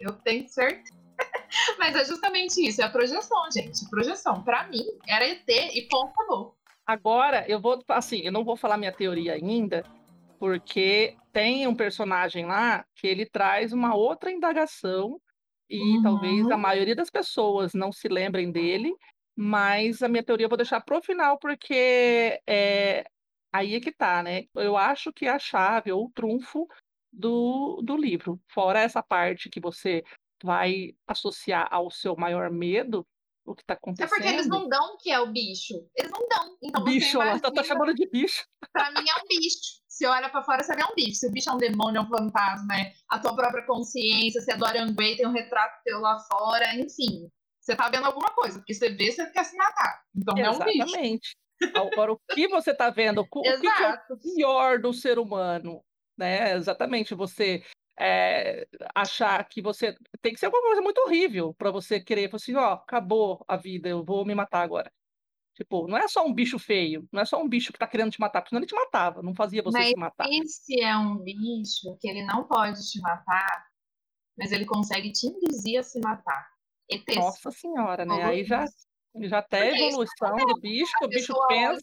S1: Eu tenho certeza. Mas é justamente isso. É a projeção, gente. Projeção. Pra mim, era ET e ponto acabou.
S2: Agora, eu vou, assim, eu não vou falar minha teoria ainda, porque tem um personagem lá que ele traz uma outra indagação, e
S1: Uhum.
S2: talvez a maioria das pessoas não se lembrem dele, mas a minha teoria eu vou deixar pro final, porque é, aí é que tá, né? Eu acho que a chave ou o trunfo do, do livro. Fora essa parte que você vai associar ao seu maior medo, o que está
S1: É
S2: acontecendo.
S1: porque eles não dão o que é o bicho. Eles não dão. Então você
S2: bicho, ela tá, tá
S1: imagina-
S2: chamando de bicho.
S1: Pra mim é um bicho. Se olha pra fora, você vê um bicho. Se o bicho é um demônio, é um fantasma, é a tua própria consciência, se é do Aranguei, tem um retrato teu lá fora, enfim. Você tá vendo alguma coisa, porque você vê, você quer se matar. Então é um bicho.
S2: Exatamente. Agora, o que você está vendo? O que que é o pior do ser humano? Né? Exatamente, você é, achar que você tem que ser alguma coisa muito horrível para você querer, assim, ó, acabou a vida, eu vou me matar agora. Tipo, não é só um bicho feio, não é só um bicho que tá querendo te matar, porque senão ele te matava, não fazia você
S1: Mas
S2: se matar.
S1: e se é um bicho que ele não pode te matar, mas ele consegue te induzir a se matar? ETs.
S2: Nossa senhora, né? Aí já, já até
S1: isso
S2: evolução do bicho,
S1: A
S2: o bicho pensa,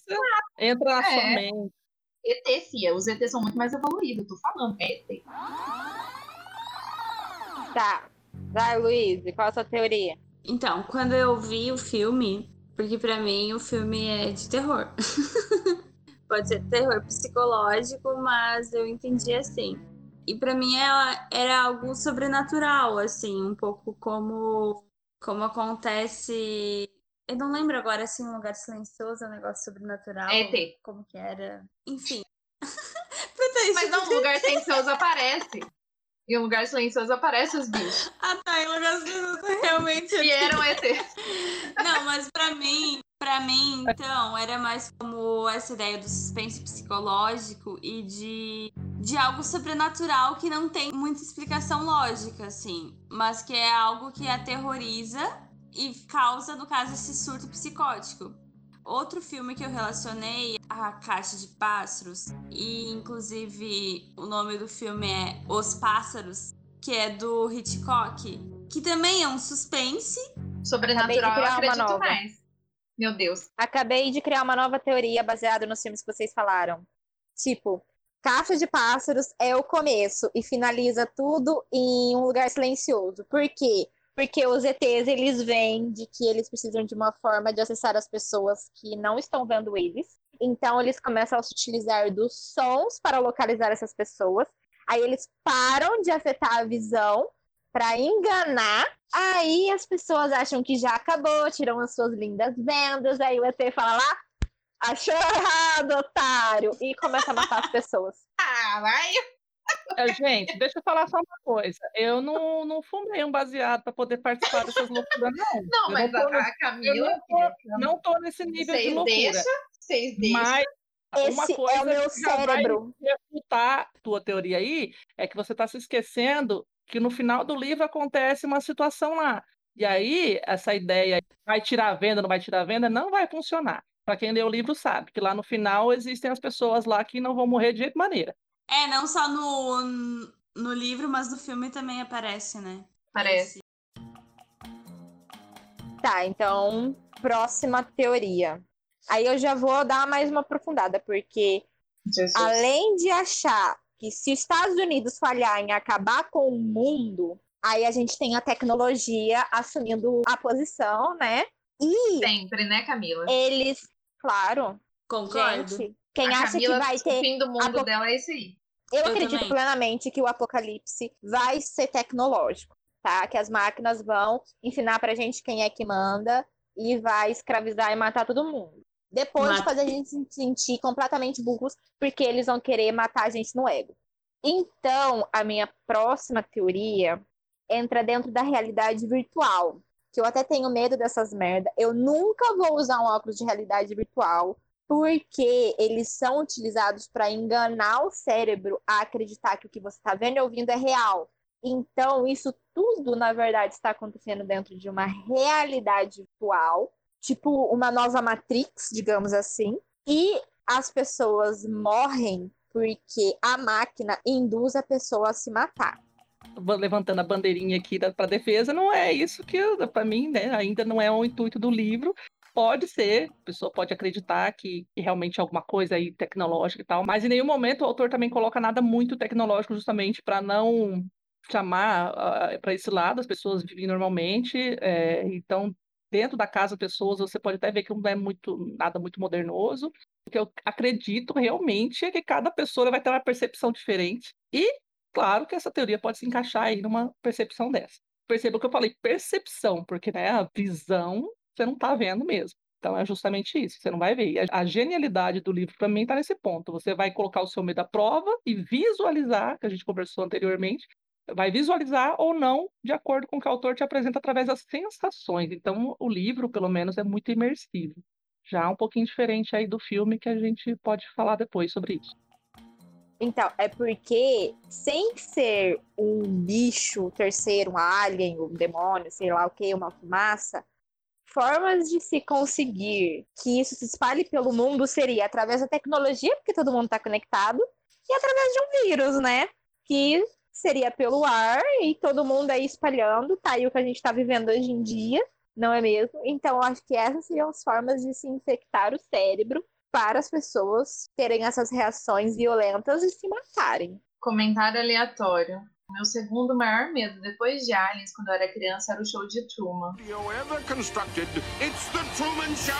S2: entra na sua
S1: É.
S2: mente.
S1: ET, fia. Os ETs são muito mais evoluídos, eu tô falando. É ET.
S6: Tá. Vai, Luiz, qual a sua teoria?
S7: Então, quando eu vi o filme, porque pra mim o filme é de terror. Pode ser terror psicológico, mas eu entendi assim. E pra mim ela era algo sobrenatural, assim, um pouco como como acontece. Eu não lembro agora assim, um lugar silencioso, é um negócio sobrenatural.
S1: É ET.
S7: Como que era? Enfim.
S1: Mas não, o lugar silencioso aparece. E o lugar silencioso aparece os bichos.
S7: Ah, tá, em lugar silencioso realmente.
S1: E eram ET.
S7: Não, mas pra mim, Pra mim, então, era mais como essa ideia do suspense psicológico e de, de algo sobrenatural que não tem muita explicação lógica, assim, mas que é algo que aterroriza e causa, no caso, esse surto psicótico. Outro filme que eu relacionei a Caixa de Pássaros, e inclusive o nome do filme é Os Pássaros, que é do Hitchcock, que também é um suspense.
S1: Sobrenatural, eu
S6: criar uma
S1: acredito
S6: nova.
S1: mais. Meu Deus.
S6: Acabei de criar uma nova teoria baseada nos filmes que vocês falaram. Tipo, Caixa de Pássaros é o começo e finaliza tudo em um lugar silencioso. Por quê? Porque os ETs, eles vêm de que eles precisam de uma forma de acessar as pessoas que não estão vendo eles. Então, eles começam a se utilizar dos sons para localizar essas pessoas. Aí, eles param de afetar a visão para enganar. Aí, as pessoas acham que já acabou, tiram as suas lindas vendas. Aí, o ET fala lá, achou errado, otário. E começa a matar as pessoas.
S1: Ah, vai.
S2: É, Gente, deixa eu falar só uma coisa. Eu não, não fumei um baseado para poder participar dessas loucuras, não.
S1: Não,
S2: Eu
S1: mas
S2: tô,
S1: a, a
S2: eu
S1: Camila.
S2: não tô, não tô nesse nível de
S1: Vocês
S2: loucura.
S1: deixam? Vocês deixam?
S2: Mas uma
S6: Esse
S2: coisa
S6: é o meu cérebro.
S2: refutar a tua teoria aí é que você está se esquecendo que no final do livro acontece uma situação lá. E aí, essa ideia vai tirar a venda, não vai tirar a venda, não vai funcionar. Para quem lê o livro sabe que lá no final existem as pessoas lá que não vão morrer de jeito maneira.
S7: É, não só no, no livro, mas no filme também aparece, né?
S1: Parece.
S6: Tá, então, próxima teoria. Aí eu já vou dar mais uma aprofundada, porque
S1: Jesus.
S6: além de achar que se os Estados Unidos falhar em acabar com o mundo, aí a gente tem a tecnologia assumindo a posição, né? E
S1: Sempre, né, Camila?
S6: eles, claro,
S7: Concordo.
S6: gente, quem
S1: a
S6: acha
S1: Camila,
S6: que vai
S1: o
S6: ter.
S1: fim do mundo
S6: apo-
S1: dela é esse aí.
S6: Eu,
S7: Eu
S6: acredito
S7: também.
S6: plenamente que o apocalipse vai ser tecnológico, tá? Que as máquinas vão ensinar pra gente quem é que manda e vai escravizar e matar todo mundo. Depois de
S7: Mata.
S6: fazer a gente se sentir completamente burros, porque eles vão querer matar a gente no ego. Então, a minha próxima teoria entra dentro da realidade virtual. Que eu até tenho medo dessas merda. Eu nunca vou usar um óculos de realidade virtual, porque eles são utilizados para enganar o cérebro a acreditar que o que você está vendo e ouvindo é real. Então, isso tudo, na verdade, está acontecendo dentro de uma realidade virtual, tipo uma nova Matrix, digamos assim, e as pessoas morrem porque a máquina induz a pessoa a se matar.
S2: Levantando a bandeirinha aqui para defesa, não é isso que, para mim, né, ainda não é o intuito do livro. Pode ser, a pessoa pode acreditar que, que realmente é alguma coisa aí tecnológica e tal, mas em nenhum momento o autor também coloca nada muito tecnológico, justamente para não chamar para esse lado, as pessoas vivem normalmente, é, então dentro da casa pessoas você pode até ver que não é muito nada muito modernoso. O que eu acredito realmente é que cada pessoa vai ter uma percepção diferente e claro que essa teoria pode se encaixar aí numa percepção dessa. Perceba que eu falei percepção, porque né, a visão você não está vendo mesmo. Então é justamente isso, você não vai ver. A, genialidade do livro para mim está nesse ponto. Você vai colocar o seu medo à prova e visualizar, que a gente conversou anteriormente, vai visualizar ou não, de acordo com o que o autor te apresenta através das sensações. Então o livro, pelo menos, é muito imersivo. Já um pouquinho diferente aí do filme que a gente pode falar depois sobre isso.
S6: Então, é porque, sem ser um bicho terceiro, um alien, um demônio, sei lá o que, uma fumaça, formas de se conseguir que isso se espalhe pelo mundo seria através da tecnologia, porque todo mundo está conectado, e através de um vírus, né? Que seria pelo ar e todo mundo aí espalhando, tá aí o que a gente está vivendo hoje em dia, não é mesmo? Então, acho que essas seriam as formas de se infectar o cérebro para as pessoas terem essas reações violentas e se matarem.
S1: Comentário aleatório. Meu segundo maior medo, depois de Aliens, quando eu era criança, era o show de Truman.
S9: Truman Show!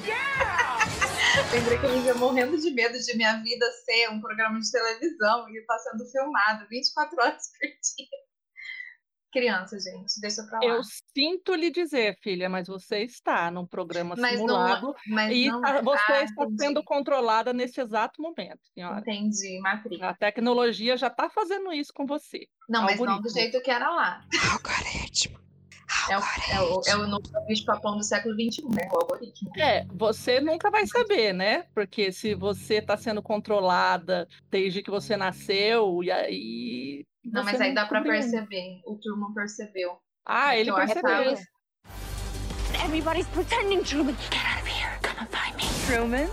S1: Lembrei que eu vivia morrendo de medo de minha vida ser um programa de televisão e estar sendo filmado 24 horas por dia. Criança, gente, deixa pra lá.
S2: Eu sinto lhe dizer, filha, mas você está num programa
S1: Mas não-
S2: simulado
S1: mas
S2: e
S1: não-
S2: tá- você
S1: ah,
S2: está
S1: entendi.
S2: sendo controlada nesse exato momento, senhora.
S1: Entendi, Matrix.
S2: A tecnologia já está fazendo isso com você.
S1: Não, mas não do jeito que era lá.
S10: Algoritmo.
S1: É o, é o, é o novo bicho-papão do século XXI, né? O algoritmo.
S2: É, você nunca vai saber, né? Porque se você está sendo controlada desde que você nasceu, e aí.
S1: Não, mas aí dá pra perceber. O Truman percebeu.
S2: Ah, ele
S1: Eu
S2: percebeu.
S1: achava-
S5: Everybody's pretending, Truman. Get out of here. Come and find me. Truman?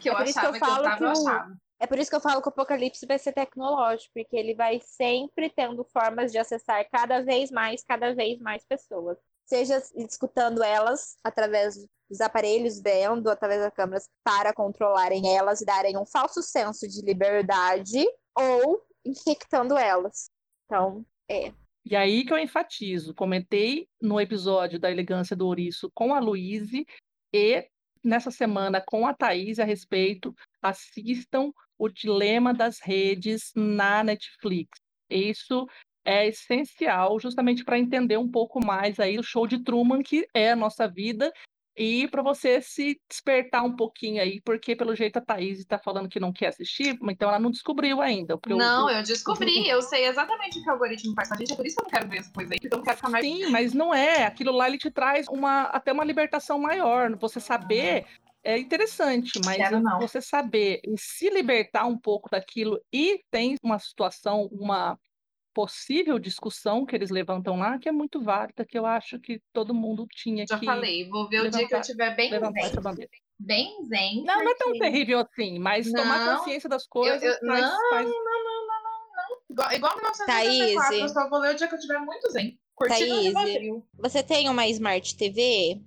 S1: Que eu
S6: É por isso que eu
S1: achava que eu,
S6: falo
S1: tava,
S6: que o-
S1: achava.
S6: É por isso que eu falo que o Apocalipse vai ser tecnológico, porque ele vai sempre tendo formas de acessar cada vez mais, cada vez mais pessoas. Seja escutando elas através dos aparelhos, vendo através das câmeras para controlarem elas e darem um falso senso de liberdade, ou infectando elas. Então, é.
S2: E aí que eu enfatizo. Comentei no episódio da Elegância do Ouriço com a Luíse e nessa semana com a Thaís a respeito. Assistam o Dilema das Redes na Netflix. Isso é essencial justamente para entender um pouco mais aí o show de Truman, que é a nossa vida, e para você se despertar um pouquinho aí, porque pelo jeito a Thaís está falando que não quer assistir, então ela não descobriu ainda.
S1: Não,
S2: o-
S1: eu descobri. Eu sei exatamente o que o algoritmo faz com a gente. É por isso que eu não quero ver essa coisa aí. Porque eu não quero ficar mais.
S2: Sim, mas não é. Aquilo lá ele te traz uma, até uma libertação maior. Você saber é interessante, mas
S1: Quero
S2: você saber e se libertar um pouco daquilo e tem uma situação, uma possível discussão que eles levantam lá, que é muito válida, que eu acho que todo mundo tinha
S1: Já
S2: que
S1: falei. Vou ver o dia que eu
S2: levantar-
S1: tiver bem
S2: levantar
S1: zen.
S2: essa bandeira.
S1: Bem zen.
S2: Não, não é tão
S1: porque-
S2: terrível assim, mas tomar
S1: Não,
S2: consciência das
S1: Eu,
S2: coisas
S1: eu,
S2: faz-
S1: não,
S2: faz-
S1: não, não, não, não, não. Igual, igual 1984,
S6: Thaís.
S1: eu só vou ler o dia que eu tiver muito zen. Curtindo o
S6: Thaís. Você tem uma Smart TV?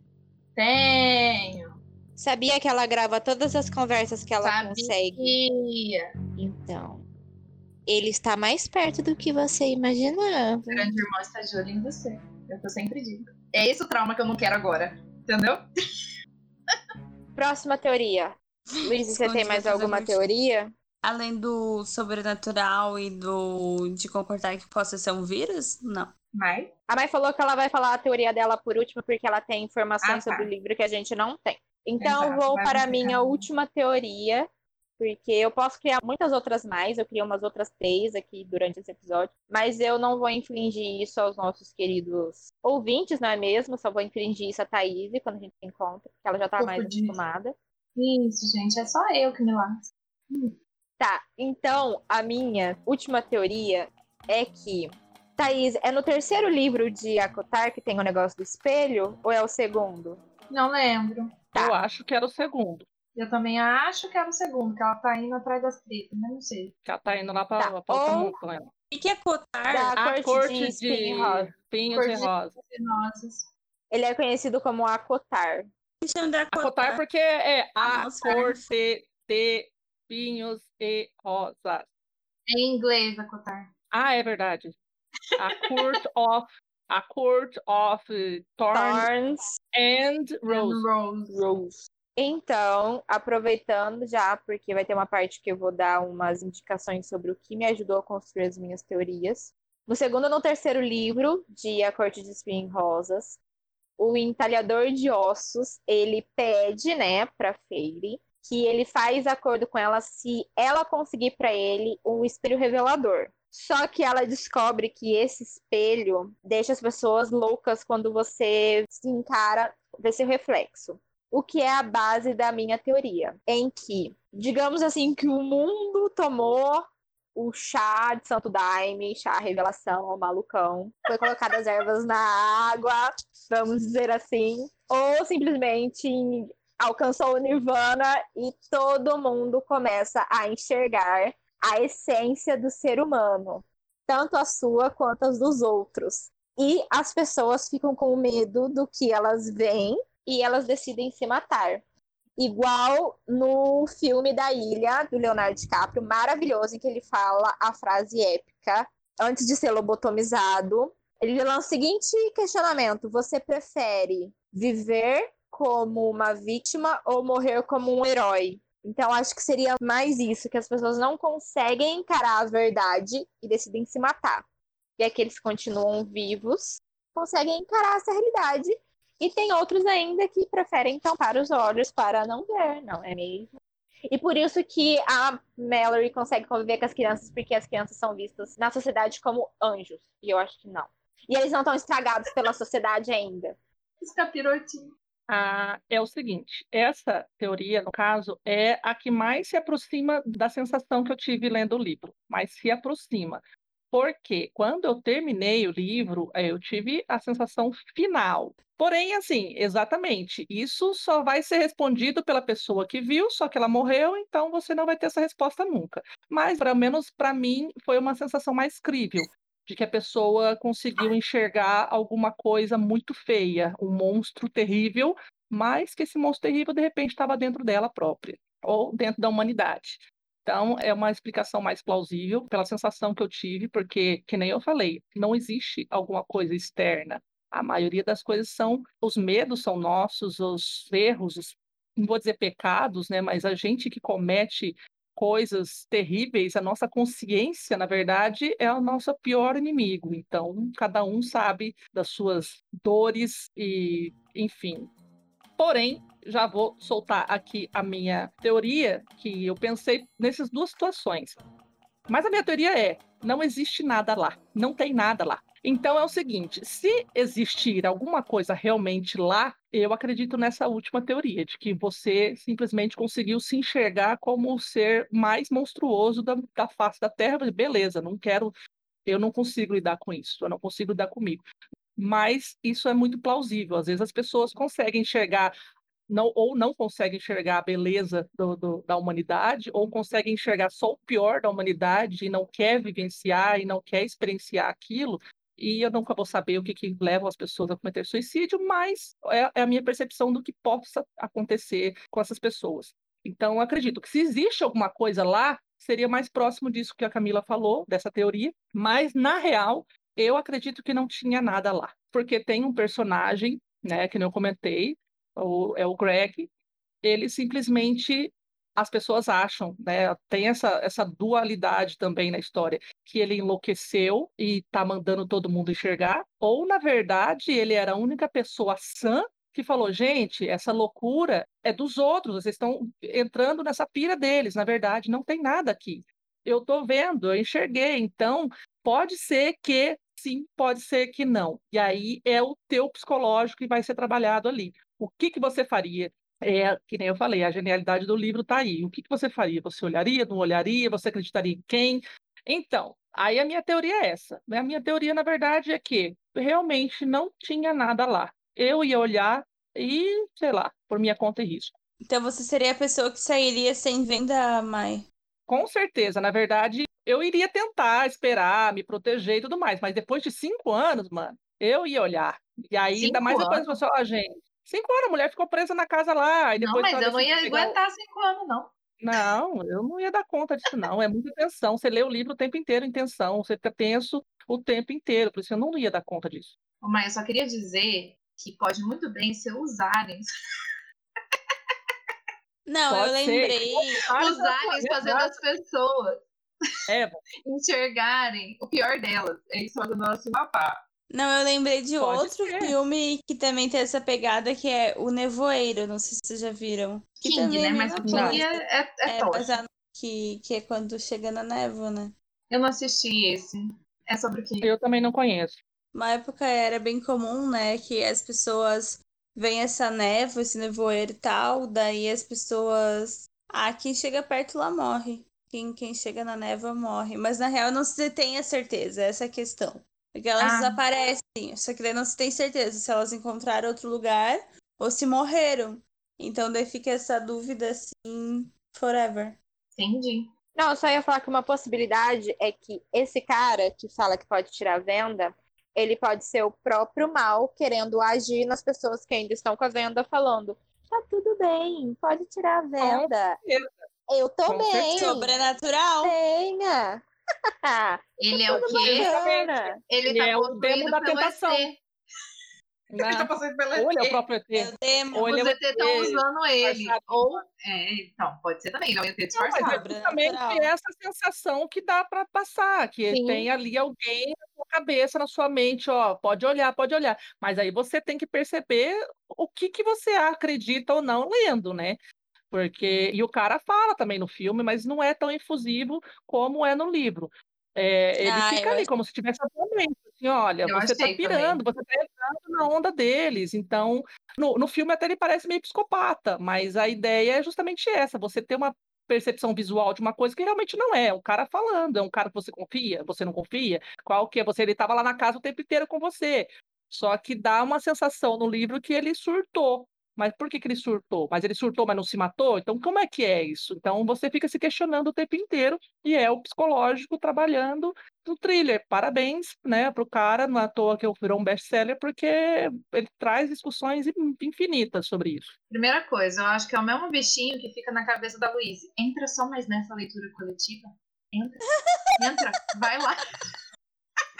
S1: Tenho.
S6: Sabia que ela grava todas as conversas que ela
S1: Sabia.
S6: consegue? Então, ele está mais perto do que você imaginava.
S1: O grande irmão está de olho em você. É o que eu sempre digo. É esse o trauma que eu não quero agora. Entendeu?
S6: Próxima teoria. Luiz, você tem mais alguma
S7: muito-
S6: teoria?
S7: Além do sobrenatural e do de concordar que possa ser um vírus? Não.
S1: Mas.
S6: A Mai falou que ela vai falar a teoria dela por último, porque ela tem informações
S1: Ah, tá.
S6: sobre o livro que a gente não tem. Então,
S1: Exato,
S6: vou para a minha última teoria, porque eu posso criar muitas outras mais, eu criei umas outras três aqui durante esse episódio, mas eu não vou infligir isso aos nossos queridos ouvintes, não é mesmo? Só vou infligir isso a Thaís quando a gente se encontra, porque ela já tá
S1: Pouco
S6: mais
S1: disso.
S6: acostumada.
S1: Isso, gente. É só eu que me lasco.
S6: Tá, então a minha última teoria é que. Thaís, é no terceiro livro de Akotar que tem o negócio do espelho? Ou é o segundo?
S1: Não lembro.
S6: Tá.
S2: eu acho que era o segundo.
S1: Eu também acho que era o segundo, que ela tá indo atrás das tretas, mas não sei.
S2: Que ela tá indo lá para
S6: Tá,
S2: outra
S6: ou-
S2: montanha.
S7: O que é cotar?
S6: Da
S2: A
S6: corte,
S2: corte
S6: de
S2: de
S6: espinho e
S2: e
S1: de-
S2: rosas.
S6: Ele é conhecido como Akotar.
S7: Que chama de
S2: Acotar
S7: acotar?
S2: porque é a corte de espinhos e rosas.
S1: Em inglês, Acotar.
S2: Ah, é verdade. A court of a court of thorns
S6: Thorns
S2: and roses.
S1: Rose.
S6: Rose. Então, aproveitando já, porque vai ter uma parte que eu vou dar umas indicações sobre o que me ajudou a construir as minhas teorias. No segundo e no terceiro livro de A Corte de Espinho e Rosas, o entalhador de ossos, ele pede, né, para Feyre que ele faz acordo com ela se ela conseguir para ele um espelho revelador. Só que ela descobre que esse espelho deixa as pessoas loucas quando você se encara, vê seu reflexo. O que é a base da minha teoria, em que, digamos assim, que o mundo tomou o chá de Santo Daime, chá revelação, malucão, foi colocado as ervas na água, vamos dizer assim, ou simplesmente alcançou o nirvana e todo mundo começa a enxergar a essência do ser humano, tanto a sua quanto as dos outros. E as pessoas ficam com medo do que elas veem e elas decidem se matar. Igual no filme da Ilha, do Leonardo DiCaprio, maravilhoso, em que ele fala a frase épica, antes de ser lobotomizado. Ele lança o seguinte questionamento: Você prefere viver como uma vítima ou morrer como um herói? Então, acho que seria mais isso, que as pessoas não conseguem encarar a verdade e decidem se matar. E aqueles que continuam vivos conseguem encarar essa realidade. E tem outros ainda que preferem tampar os olhos para não ver, não é mesmo? E por isso que a Mallory consegue conviver com as crianças, porque as crianças são vistas na sociedade como anjos. E eu acho que não. E eles não estão estragados pela sociedade ainda.
S1: Os capirotinhos.
S2: Ah, é o seguinte, essa teoria, no caso, é a que mais se aproxima da sensação que eu tive lendo o livro, mas se aproxima. Porque quando eu terminei o livro, eh, eu tive a sensação final. Porém, assim, exatamente, isso só vai ser respondido pela pessoa que viu, só que ela morreu, então você não vai ter essa resposta nunca. Mas, pelo menos para mim, foi uma sensação mais crível de que a pessoa conseguiu enxergar alguma coisa muito feia, um monstro terrível, mas que esse monstro terrível de repente estava dentro dela própria ou dentro da humanidade. Então, é uma explicação mais plausível pela sensação que eu tive, porque, que nem eu falei, não existe alguma coisa externa. A maioria das coisas são, os medos são nossos, os erros, os, não vou dizer pecados, né, mas a gente que comete coisas terríveis, a nossa consciência, na verdade, é o nosso pior inimigo. Então, cada um sabe das suas dores e, enfim. Porém, já vou soltar aqui a minha teoria, que eu pensei nessas duas situações. Mas a minha teoria é: não existe nada lá, não tem nada lá. Então é o seguinte: se existir alguma coisa realmente lá, eu acredito nessa última teoria, de que você simplesmente conseguiu se enxergar como o ser mais monstruoso da, da face da Terra. Beleza, não quero, eu não consigo lidar com isso, eu não consigo lidar comigo. Mas isso é muito plausível. Às vezes as pessoas conseguem enxergar não, ou não consegue enxergar a beleza do, do, da humanidade, ou consegue enxergar só o pior da humanidade e não quer vivenciar e não quer experienciar aquilo, e eu nunca vou saber o que, que leva as pessoas a cometer suicídio, mas é, é a minha percepção do que possa acontecer com essas pessoas. Então, eu acredito que se existe alguma coisa lá, seria mais próximo disso que a Camila falou, dessa teoria, mas, na real, eu acredito que não tinha nada lá, porque tem um personagem, né, que eu comentei, é o Greg, ele simplesmente as pessoas acham, né? Tem essa, essa dualidade também na história, que ele enlouqueceu e tá mandando todo mundo enxergar, ou na verdade ele era a única pessoa sã que falou, gente, essa loucura é dos outros, vocês estão entrando nessa pira deles, na verdade não tem nada aqui. Eu tô vendo, eu enxerguei, então pode ser que sim, pode ser que não. E aí é o teu psicológico que vai ser trabalhado ali o que, que você faria? É, que nem eu falei, a genialidade do livro está aí. O que, que você faria? Você olharia, não olharia? Você acreditaria em quem? Então, aí a minha teoria é essa. A minha teoria, na verdade, é que realmente não tinha nada lá. Eu ia olhar e, sei lá, por minha conta e risco.
S7: Então você seria a pessoa que sairia sem venda, Mai?
S2: Com certeza. Na verdade, eu iria tentar esperar, me proteger e tudo mais. Mas depois de cinco anos, mano, eu ia olhar. E aí, cinco ainda mais depois você, ó, gente, Cinco anos, a mulher ficou presa na casa lá. E depois
S1: não, mas eu não ia aguentar cinco anos, não.
S2: Não, eu não ia dar conta disso, não. É muita tensão. Você lê o livro o tempo inteiro em tensão. Você fica tenso o tempo inteiro. Por isso eu não ia dar conta disso.
S1: Mas eu só queria dizer que pode muito bem ser os aliens.
S7: Não, pode eu lembrei.
S1: Os aliens fazendo as pessoas
S2: é.
S1: enxergarem o pior delas. Eles fazendo elas se matar.
S7: Não, eu lembrei de Pode outro ser. filme que também tem essa pegada, que é O Nevoeiro. Não sei se vocês já viram.
S1: Que King, né? É Mas o King é, é, é,
S7: é que, que é quando chega na névoa, né?
S1: Eu não assisti esse. É sobre o quê?
S2: Eu também não conheço.
S7: Uma época era bem comum, né? Que as pessoas veem essa névoa, esse nevoeiro e tal. Daí as pessoas... Ah, quem chega perto lá morre. Quem, quem chega na névoa morre. Mas na real não se tem a certeza, essa é a questão. Porque elas ah. desaparecem. Só que daí não se tem certeza se elas encontraram outro lugar ou se morreram. Então daí fica essa dúvida assim, forever.
S1: Entendi.
S6: Não, eu só ia falar que uma possibilidade é que esse cara que fala que pode tirar a venda, ele pode ser o próprio mal querendo agir nas pessoas que ainda estão com a venda, falando: tá tudo bem, pode tirar a venda. Eu tô com bem.
S7: Sobrenatural.
S6: Venha.
S1: Ele é o quê? Ele,
S2: ele tá é o demo da tentação.
S1: Não. Ele tá passando pelo
S2: Ou ele é o próprio ET.
S7: É.
S1: Ou Os ET estão usando ele. Ou, é, então, pode ser também, ele é o ET disfarçado. Não,
S2: mas é justamente essa sensação que dá para passar, que Sim. tem ali alguém na sua cabeça, na sua mente, ó, pode olhar, pode olhar. Mas aí você tem que perceber o que, que você acredita ou não lendo, né? Porque, e o cara fala também no filme, mas não é tão infusivo como é no livro. É, ele ah, fica ali, como se tivesse atualmente. assim, olha,
S1: Eu
S2: você tá pirando, você tá entrando na onda deles. Então, no, no filme até ele parece meio psicopata, mas a ideia é justamente essa, você ter uma percepção visual de uma coisa que realmente não é. O cara falando, é um cara que você confia, você não confia? Qual que é você? Ele estava lá na casa o tempo inteiro com você. Só que dá uma sensação no livro que ele surtou. Mas por que, que ele surtou? Mas ele surtou, mas não se matou? Então, como é que é isso? Então, você fica se questionando o tempo inteiro e é o psicológico trabalhando no thriller. Parabéns, né, pro cara, não é à toa que virou um best-seller, porque ele traz discussões in- infinitas sobre isso.
S1: Primeira coisa, eu acho que é o mesmo bichinho que fica na cabeça da Luísa. Entra só mais nessa leitura coletiva. Entra. Entra. Vai lá.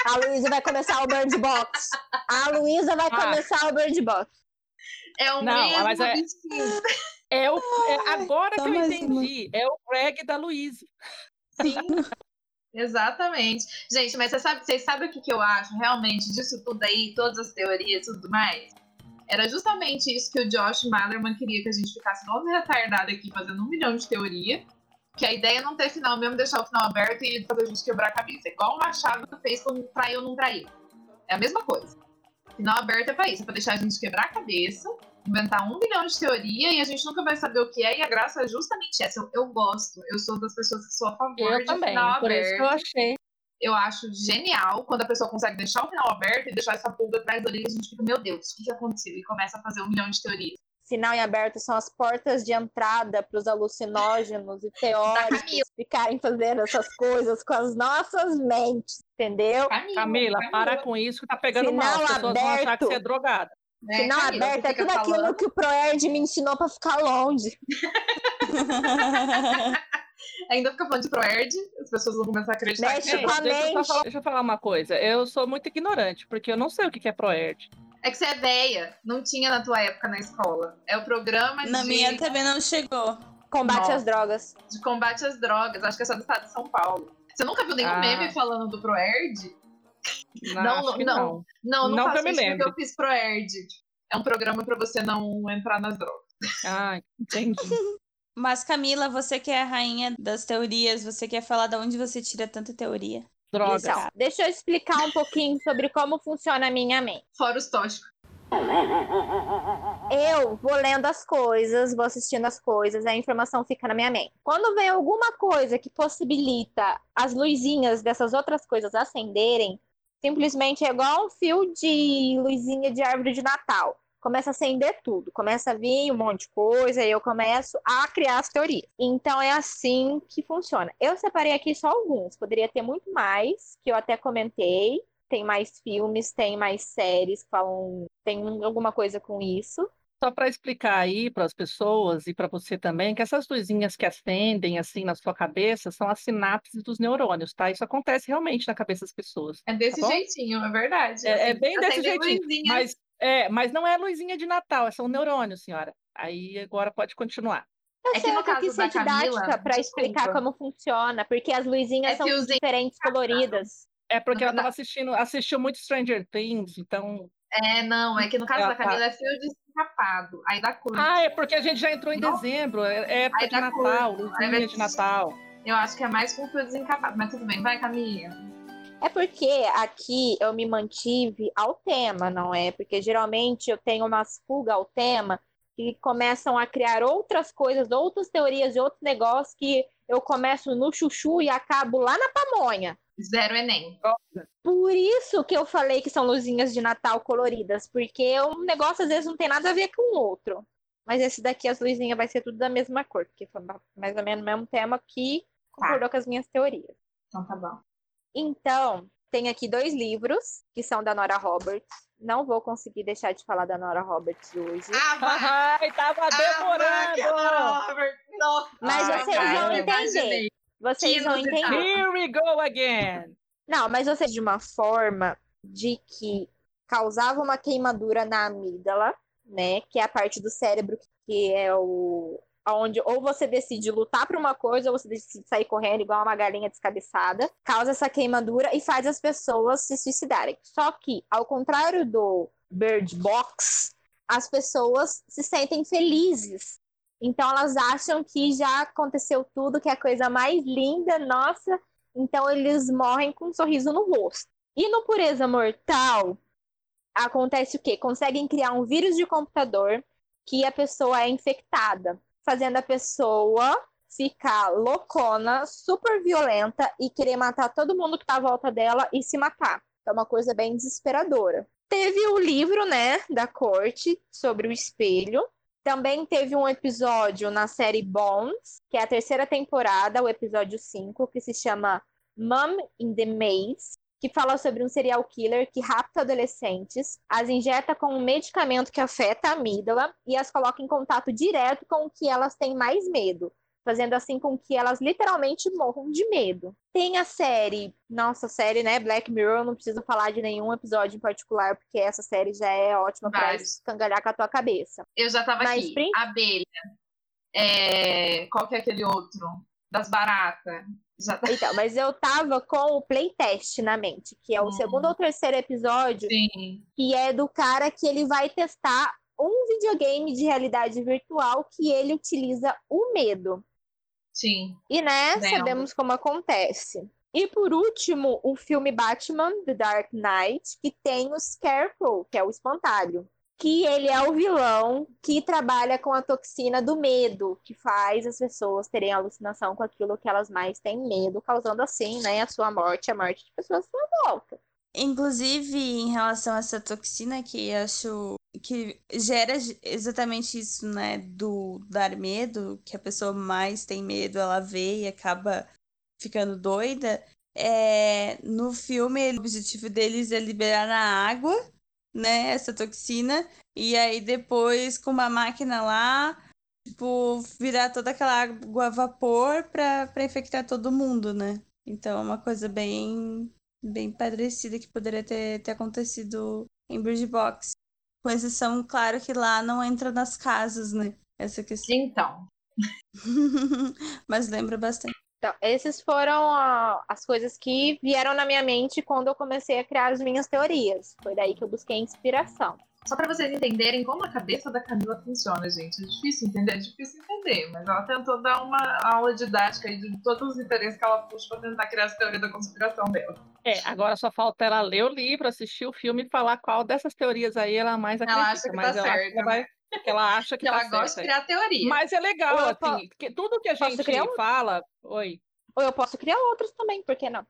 S6: A Luísa vai começar o Bird Box. A Luísa vai
S2: Ah.
S6: começar o Bird Box.
S1: É o
S2: Não,
S1: mesmo
S2: mas é-
S1: bichinho.
S2: É o, é agora
S7: Só
S2: que eu entendi. É o Greg da Luísa.
S1: Sim. Exatamente. Gente, mas você sabe, vocês sabem o que, que eu acho realmente disso tudo aí, todas as teorias e tudo mais? Era justamente isso que o Josh Malerman queria que a gente ficasse todo retardado aqui fazendo um milhão de teoria. Que a ideia é não ter final mesmo, deixar o final aberto e fazer a gente quebrar a cabeça. Igual o Machado fez com traiu ou não traiu. É a mesma coisa. Final aberto é pra isso, é pra deixar a gente quebrar a cabeça, inventar um milhão de teoria e a gente nunca vai saber o que é. E a graça é justamente essa. Eu, eu gosto, eu sou das pessoas que sou a favor
S2: Eu
S1: de
S2: também.
S1: final
S2: Por
S1: aberto
S2: isso que eu achei.
S1: eu acho genial quando a pessoa consegue deixar o final aberto e deixar essa pulga atrás da orelha e a gente fica, meu Deus, o que, que aconteceu? E começa a fazer um milhão de teorias.
S6: Sinal em aberto são as portas de entrada para os alucinógenos e teóricos
S1: Camila.
S6: ficarem fazendo essas coisas com as nossas mentes, entendeu?
S1: Camila,
S2: Camila, para com isso que tá pegando mal.
S6: Sinal
S2: As pessoas vão achar que
S6: aberto.
S2: você é drogada.
S1: Né,
S6: Sinal
S1: Camila,
S6: aberto
S1: você
S6: é tudo aquilo
S1: falando.
S6: que o Proerd me ensinou para ficar longe.
S1: Ainda fica falando de Proerd, as pessoas vão começar a acreditar
S6: Mexe
S1: que
S6: com
S1: é.
S6: a
S2: deixa, eu falar, deixa eu falar uma coisa. Eu sou muito ignorante, porque eu não sei o que é Proerd.
S1: É que você é velha, não tinha na tua época na escola. É o programa
S7: Na
S1: de,
S7: minha também não chegou.
S6: Combate
S1: Nossa.
S6: às drogas.
S1: de combate às drogas, acho que é só do estado de São Paulo. Você nunca viu nenhum
S2: Ah.
S1: meme falando do Proerd?
S2: Não,
S1: Não, não.
S2: não.
S1: Não, não, faço isso porque eu fiz Proerd. É um programa pra você não entrar nas drogas.
S2: Ah, entendi.
S7: Mas, Camila, você que é a rainha das teorias, você quer falar de onde você tira tanta teoria?
S2: Drogas.
S6: Então, deixa eu explicar um pouquinho sobre como funciona a minha mente.
S1: Fora os tóxicos.
S6: Eu vou lendo as coisas, vou assistindo as coisas, a informação fica na minha mente. Quando vem alguma coisa que possibilita as luzinhas dessas outras coisas acenderem, simplesmente é igual um fio de luzinha de árvore de Natal. Começa a acender tudo, começa a vir um monte de coisa e eu começo a criar as teorias. Então é assim que funciona. Eu separei aqui só alguns, poderia ter muito mais, que eu até comentei. Tem mais filmes, tem mais séries que falam, tem alguma coisa com isso.
S2: Só para explicar aí para as pessoas e para você também, que essas luzinhas que acendem assim na sua cabeça são as sinapses dos neurônios, tá? Isso acontece realmente na cabeça das pessoas.
S1: É desse
S2: Tá
S1: jeitinho, é verdade.
S2: É, é bem desse jeitinho.
S1: luzinha.
S2: Mas, é, mas não é luzinha de Natal, são neurônios, senhora. Aí agora pode continuar.
S6: Eu
S1: É que
S6: sei,
S1: no
S6: eu ser didática para explicar como funciona, porque as luzinhas
S1: É
S6: são diferentes, coloridas.
S2: É porque ela
S1: Não,
S2: estava assistindo, assistiu muito Stranger Things, então.
S1: É, não, é que no caso
S2: Ah,
S1: da
S2: tá.
S1: Camila é fio desencapado. Aí dá cor.
S2: Ah, é porque a gente já entrou em
S1: Não.
S2: dezembro, é é época de. Natal, luzinha
S1: vai-
S2: de Natal.
S1: Eu acho que é mais com fio desencapado, mas tudo bem, vai, Camila.
S6: É porque aqui eu me mantive ao tema, não é? Porque geralmente eu tenho umas fugas ao tema que começam a criar outras coisas, outras teorias e outros negócios que eu começo no chuchu e acabo lá na pamonha.
S1: Zero Enem.
S6: Por isso que eu falei que são luzinhas de Natal coloridas, porque um negócio às vezes não tem nada a ver com o outro. Mas esse daqui, as luzinhas, vai ser tudo da mesma cor, porque foi mais ou menos o mesmo tema que concordou com as minhas teorias.
S1: Então tá bom.
S6: Então, tem aqui dois livros, que são da Nora Roberts. Não vou conseguir deixar de falar da Nora Roberts hoje.
S1: Ah, vai!
S2: Ai, tava
S1: Ah, vai, que
S2: demorando!
S1: adoro, Robert. Nossa,
S6: Mas
S2: Ah,
S6: vocês
S2: cara,
S6: vão entender. Vocês vão entender.
S2: Here we go again!
S6: Não, mas vocês de uma forma de que causava uma queimadura na amígdala, né? Que é a parte do cérebro que é o onde ou você decide lutar por uma coisa ou você decide sair correndo igual uma galinha descabeçada, causa essa queimadura e faz as pessoas se suicidarem. Só que, ao contrário do Bird Box, as pessoas se sentem felizes. Então elas acham que já aconteceu tudo, que é a coisa mais linda, nossa. Então eles morrem com um sorriso no rosto. E no Pureza Mortal, acontece o quê? Conseguem criar um vírus de computador que a pessoa é infectada, fazendo a pessoa ficar loucona, super violenta e querer matar todo mundo que tá à volta dela e se matar. É uma coisa bem desesperadora. Teve o livro, né, da corte sobre o espelho. Também teve um episódio na série Bones, que é a terceira temporada, o episódio 5, que se chama Mom in the Maze, que fala sobre um serial killer que rapta adolescentes, as injeta com um medicamento que afeta a amígdala e as coloca em contato direto com o que elas têm mais medo, fazendo assim com que elas literalmente morram de medo. Tem a série, nossa série, né, Black Mirror, não preciso falar de nenhum episódio em particular, porque essa série já é ótima para escangalhar com a tua cabeça.
S1: Eu já tava
S6: Mas,
S1: aqui.
S6: prin-
S1: Abelha. É, Qual que é aquele outro? Das baratas. Tá...
S6: Então, mas eu tava com o playtest na mente, que é o
S1: Hum.
S6: segundo ou terceiro episódio,
S1: Sim.
S6: que é do cara que ele vai testar um videogame de realidade virtual que ele utiliza o medo.
S1: Sim.
S6: E né,
S1: Lembro.
S6: sabemos como acontece. E por último, o filme Batman The Dark Knight, que tem o Scarecrow, que é o espantalho. Que ele é o vilão que trabalha com a toxina do medo, que faz as pessoas terem alucinação com aquilo que elas mais têm medo, causando assim, né, a sua morte, a morte de pessoas à sua volta.
S7: Inclusive, em relação a essa toxina, que acho que gera exatamente isso, né? Do dar medo, que a pessoa mais tem medo, ela vê e acaba ficando doida. É, no filme, o objetivo deles é liberar na água, né? Essa toxina. E aí depois, com uma máquina lá, tipo, virar toda aquela água a vapor pra, pra infectar todo mundo, né? Então é uma coisa bem bem parecida que poderia ter, ter acontecido em Bird Box. Com exceção, claro, que lá não entra nas casas, né? Essa questão.
S1: Então.
S7: Mas lembra bastante.
S6: Então, essas foram as coisas que vieram na minha mente quando eu comecei a criar as minhas teorias. Foi daí que eu busquei inspiração.
S1: Só pra vocês entenderem como a cabeça da Camila funciona, gente. É difícil entender, é difícil entender. Mas ela tentou dar uma aula didática aí de todos os interesses que ela puxa pra tentar criar essa teoria da conspiração dela.
S2: É, agora só falta ela ler o livro, assistir o filme e falar qual dessas teorias aí ela mais
S1: Ela
S2: acredita.
S1: acha que
S2: mas
S1: tá
S2: ela, acha
S1: certo,
S2: que ela vai- que ela acha que,
S1: Que ela
S2: tá
S1: gosta de
S2: certa.
S1: criar teoria.
S2: Mas é legal,
S6: Ou
S2: assim, que tudo que a gente
S6: criar um?
S2: fala. Oi.
S6: Ou eu posso criar outros também, por que não?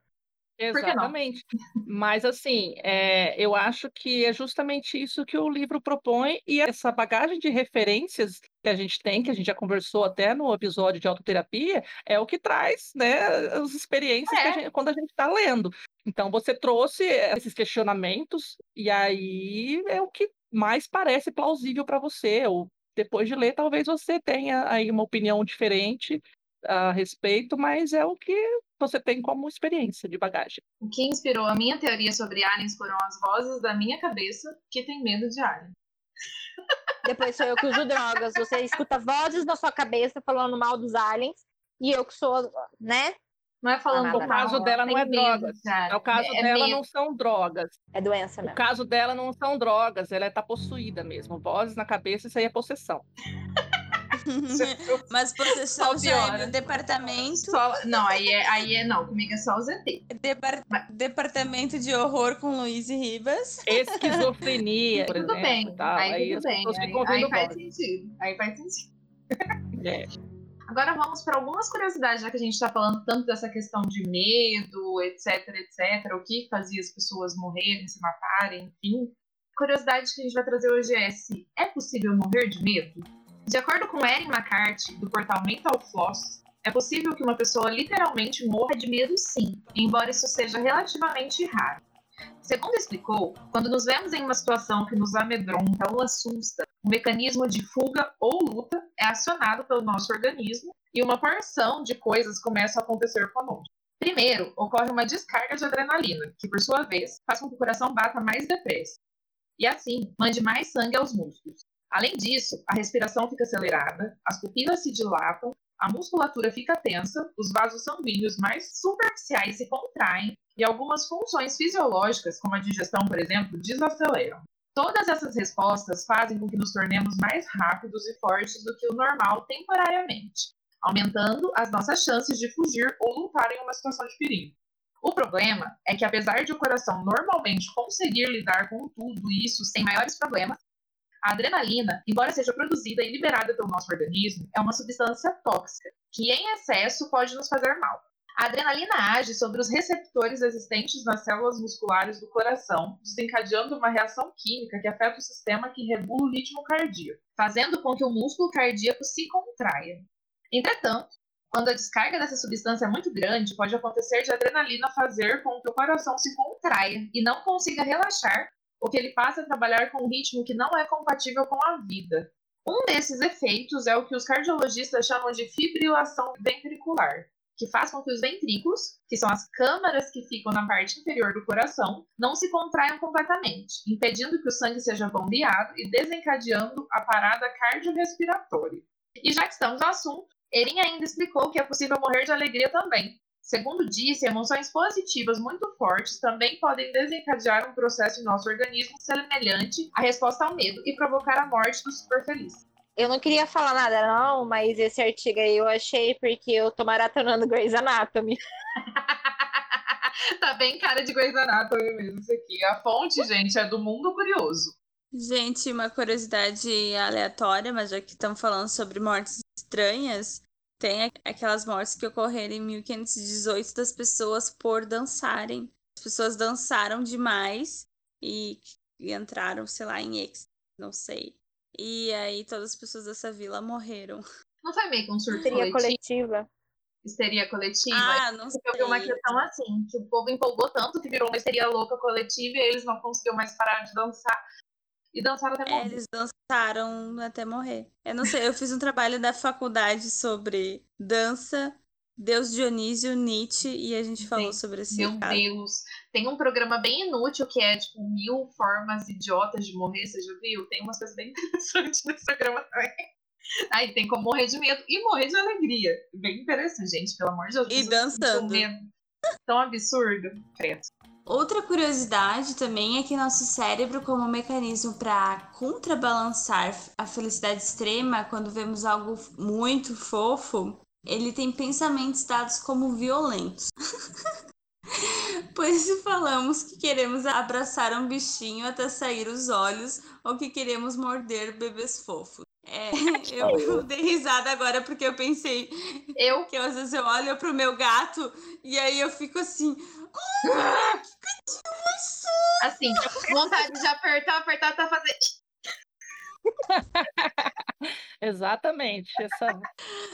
S2: Exatamente. Mas, assim, é, eu acho que é justamente isso que o livro propõe, e essa bagagem de referências que a gente tem, que a gente já conversou até no episódio de autoterapia, é o que traz, né, as experiências que a
S1: É.
S2: gente- quando a gente está lendo. Então, você trouxe esses questionamentos, e aí é o que mais parece plausível para você. Ou depois de ler, talvez você tenha aí uma opinião diferente a respeito, mas é o que você tem como experiência de bagagem.
S1: O que inspirou a minha teoria sobre aliens foram as vozes da minha cabeça que tem medo de alien.
S6: Depois sou eu que uso drogas. Você escuta vozes na sua cabeça falando mal dos aliens. E eu que sou, né?
S1: Não é falando
S6: Ah,
S1: mal,
S2: O caso dela não
S1: tem
S2: é
S1: medo
S2: drogas.
S1: de alien.
S2: O caso
S1: É
S2: dela
S1: medo.
S2: não são drogas.
S6: É doença
S2: O
S6: mesmo.
S2: caso dela não são drogas. Ela está possuída mesmo. Vozes na cabeça, isso aí é possessão.
S7: Mas é
S1: piora.
S7: do departamento.
S1: Só- não, aí é, aí é não. Comigo é só o ZT.
S7: Depar- departamento de horror com Luiz e Ribas.
S2: Esquizofrenia, por
S1: Tudo
S2: exemplo.
S1: bem.
S2: tal.
S1: Aí,
S2: Aí
S1: tudo bem. Aí, aí faz sentido. Aí faz sentido.
S2: É.
S1: Agora vamos para algumas curiosidades, já que a gente está falando tanto dessa questão de medo, etc, etc, o que fazia as pessoas morrerem, se matarem, enfim. A curiosidade que a gente vai trazer hoje é se é possível morrer de medo? De acordo com Erin McCarthy, do portal Mental Floss, é possível que uma pessoa literalmente morra de medo sim, embora isso seja relativamente raro. Segundo explicou, quando nos vemos em uma situação que nos amedronta ou assusta, o mecanismo de fuga ou luta é acionado pelo nosso organismo e uma porção de coisas começa a acontecer conosco. Primeiro, ocorre uma descarga de adrenalina, que por sua vez faz com que o coração bata mais depressa e assim mande mais sangue aos músculos. Além disso, a respiração fica acelerada, as pupilas se dilatam, a musculatura fica tensa, os vasos sanguíneos mais superficiais se contraem e algumas funções fisiológicas, como a digestão, por exemplo, desaceleram. Todas essas respostas fazem com que nos tornemos mais rápidos e fortes do que o normal temporariamente, aumentando as nossas chances de fugir ou lutar em uma situação de perigo. O problema é que, apesar de o coração normalmente conseguir lidar com tudo isso sem maiores problemas, a adrenalina, embora seja produzida e liberada pelo nosso organismo, é uma substância tóxica, que em excesso pode nos fazer mal. A adrenalina age sobre os receptores existentes nas células musculares do coração, desencadeando uma reação química que afeta o sistema que regula o ritmo cardíaco, fazendo com que o músculo cardíaco se contraia. Entretanto, quando a descarga dessa substância é muito grande, pode acontecer de adrenalina fazer com que o coração se contraia e não consiga relaxar, ou que ele passe a trabalhar com um ritmo que não é compatível com a vida. Um desses efeitos é o que os cardiologistas chamam de fibrilação ventricular, que faz com que os ventrículos, que são as câmaras que ficam na parte inferior do coração, não se contraiam completamente, impedindo que o sangue seja bombeado e desencadeando a parada cardiorrespiratória. E já que estamos no assunto, Erin ainda explicou que é possível morrer de alegria também. Segundo disse, emoções positivas muito fortes também podem desencadear um processo em nosso organismo semelhante à resposta ao medo e provocar a morte do super feliz.
S6: Eu não queria falar nada, não, mas esse artigo aí eu achei porque eu tô maratonando Grey's Anatomy.
S1: tá bem cara de Grey's Anatomy mesmo isso aqui. A fonte, gente, é do Mundo Curioso.
S7: Gente, uma curiosidade aleatória, mas já que estamos falando sobre mortes estranhas, tem aquelas mortes que ocorreram em 1518 das pessoas por dançarem. As pessoas dançaram demais e, e entraram, sei lá, em ex, não sei. E aí todas as pessoas dessa vila morreram.
S1: Não foi meio que um surto
S6: Histeria coletiva.
S1: Histeria coletiva?
S7: Ah, não
S1: Eu vi uma
S7: sei.
S1: questão assim, que o povo empolgou tanto que virou uma histeria louca coletiva e eles não conseguiam mais parar de dançar. E dançaram até
S7: É,
S1: morrer.
S7: eles dançaram até morrer. Eu não sei, eu fiz um trabalho da faculdade sobre dança, Deus Dionísio, Nietzsche, e a gente falou
S1: Sim.
S7: sobre esse
S1: Meu
S7: caso.
S1: Deus. Tem um programa bem inútil que é, tipo, mil formas idiotas de morrer, você já viu? Tem umas coisas bem interessantes nesse programa também. Aí tem como morrer de medo e morrer de alegria. Bem interessante, gente, pelo amor de Deus.
S7: E dançando.
S1: medo Tão absurdo. Credo.
S7: Outra curiosidade também é que nosso cérebro, como mecanismo para contrabalançar a felicidade extrema quando vemos algo muito fofo, ele tem pensamentos dados como violentos. Pois se falamos que queremos abraçar um bichinho até sair os olhos ou que queremos morder bebês fofos. É, eu, eu dei risada agora porque eu pensei
S1: Eu
S7: que às vezes eu olho pro meu gato e aí eu fico assim,
S1: Assim, vontade de apertar, apertar, tá fazendo.
S2: Exatamente. Essa...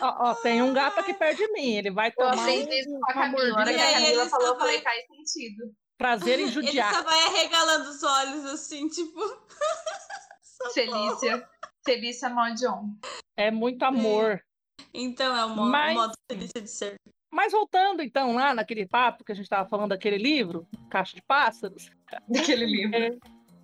S2: Ó, ó, tem um gato aqui perto de mim. Ele vai
S1: Eu
S2: tomar
S1: aprendi isso
S2: um-
S1: com a Camila. Na hora que a
S7: aí
S1: Camila
S7: ele
S1: falou, eu falei,
S7: vai-
S1: faz sentido.
S2: prazer em
S7: ele
S2: judiar.
S7: só vai arregalando os olhos assim, tipo.
S1: Felícia. Felícia Modion.
S2: É muito amor.
S7: Então é o mo-
S2: Mas-
S7: modo delícia de ser.
S2: Mas voltando então lá naquele papo que a gente estava falando daquele livro, Caixa de Pássaros,
S1: Daquele livro.
S2: é,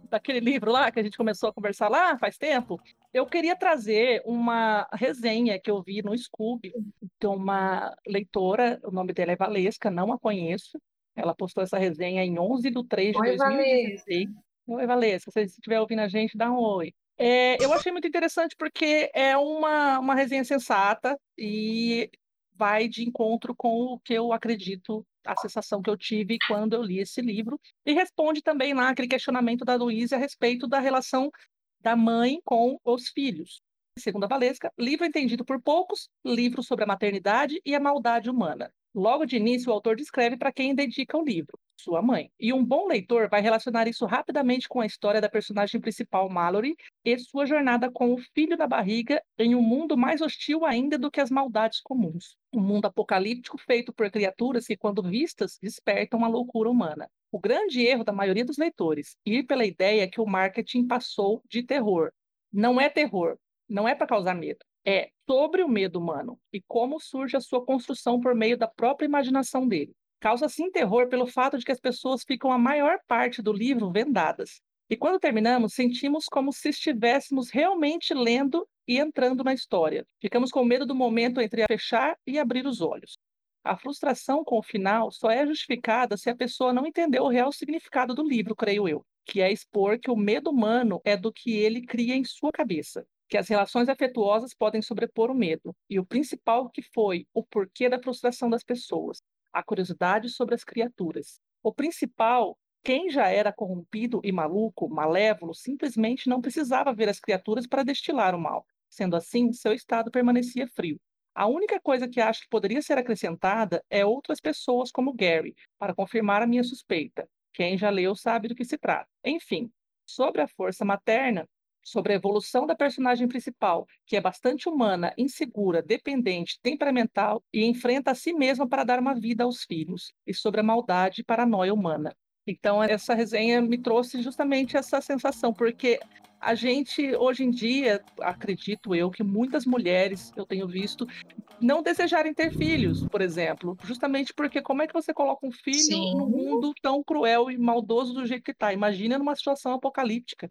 S2: daquele livro lá que a gente começou a conversar lá faz tempo, eu queria trazer uma resenha que eu vi no Scoob de uma leitora, o nome dela é Valesca, não a conheço. Ela postou essa resenha em 11 de 3 de
S1: Oi,
S2: 2016. Oi, Valesca, se você estiver ouvindo a gente, dá um oi. É, eu achei muito interessante porque é uma, uma resenha sensata e vai de encontro com o que eu acredito, a sensação que eu tive quando eu li esse livro, e responde também lá aquele questionamento da Luísa a respeito da relação da mãe com os filhos. Segundo a Valesca, livro entendido por poucos, livro sobre a maternidade e a maldade humana. Logo de início, o autor descreve para quem dedica o livro, sua mãe. E um bom leitor vai relacionar isso rapidamente com a história da personagem principal, Mallory, e sua jornada com o filho da barriga em um mundo mais hostil ainda do que as maldades comuns. Um mundo apocalíptico feito por criaturas que, quando vistas, despertam a loucura humana. O grande erro da maioria dos leitores ir pela ideia que o marketing passou de terror. Não é terror, não é para causar medo. É sobre o medo humano e como surge a sua construção por meio da própria imaginação dele. Causa sim terror pelo fato de que as pessoas ficam a maior parte do livro vendadas. E quando terminamos, sentimos como se estivéssemos realmente lendo e entrando na história. Ficamos com medo do momento entre fechar e abrir os olhos. A frustração com o final só é justificada se a pessoa não entendeu o real significado do livro, creio eu, que é expor que o medo humano é do que ele cria em sua cabeça, que as relações afetuosas podem sobrepor o medo, e o principal que foi o porquê da frustração das pessoas. A curiosidade sobre as criaturas. O principal, quem já era corrompido e maluco, malévolo, simplesmente não precisava ver as criaturas para destilar o mal. Sendo assim, seu estado permanecia frio. A única coisa que acho que poderia ser acrescentada é outras pessoas como Gary, para confirmar a minha suspeita. Quem já leu sabe do que se trata. Enfim, sobre a força materna, sobre a evolução da personagem principal, que é bastante humana, insegura, dependente, temperamental e enfrenta a si mesma para dar uma vida aos filhos, e sobre a maldade e paranoia humana. Então, essa resenha me trouxe justamente essa sensação, porque a gente, hoje em dia, acredito eu, que muitas mulheres, eu tenho visto, não desejarem ter filhos, por exemplo. Justamente porque como é que você coloca um filho
S1: Sim.
S2: num mundo tão cruel e maldoso do jeito que está? Imagina numa situação apocalíptica.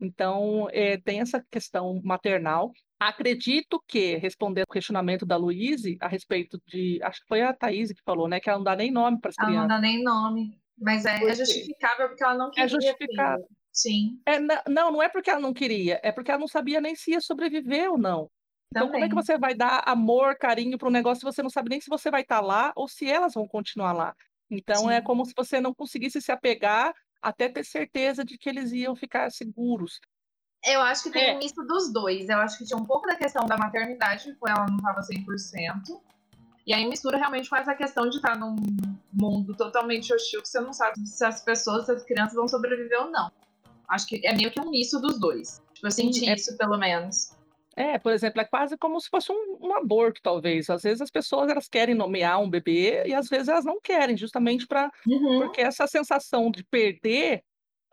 S2: Então, é, tem essa questão maternal. Acredito que, respondendo o questionamento da Luíse a respeito de. Acho que foi a Thaís que falou, né? Que ela não dá nem nome para as
S1: Ela não
S2: crianças.
S1: dá nem nome. Mas é, é justificável porque ela não queria.
S2: É justificável.
S1: filho. Sim.
S2: É, não, não é porque ela não queria, é porque ela não sabia nem se ia sobreviver ou não. Então, como é que você vai dar amor, carinho para um negócio se você não sabe nem se você vai estar lá ou se elas vão continuar lá? Então, é
S1: Sim.
S2: como se você não conseguisse se apegar até ter certeza de que eles iam ficar seguros.
S1: Eu acho que tem
S2: É.
S1: um misto dos dois. Eu acho que tinha um pouco da questão da maternidade, com ela não estava 100%. E aí mistura realmente com essa questão de estar num mundo totalmente hostil que você não sabe se as pessoas, se as crianças vão sobreviver ou não. Acho que é meio que um misto dos dois. Tipo, eu senti
S2: é-
S1: isso, pelo menos.
S2: É, por exemplo, é quase como se fosse um, um aborto, talvez. Às vezes as pessoas elas querem nomear um bebê e às vezes elas não querem, justamente para
S1: Uhum.
S2: porque essa sensação de perder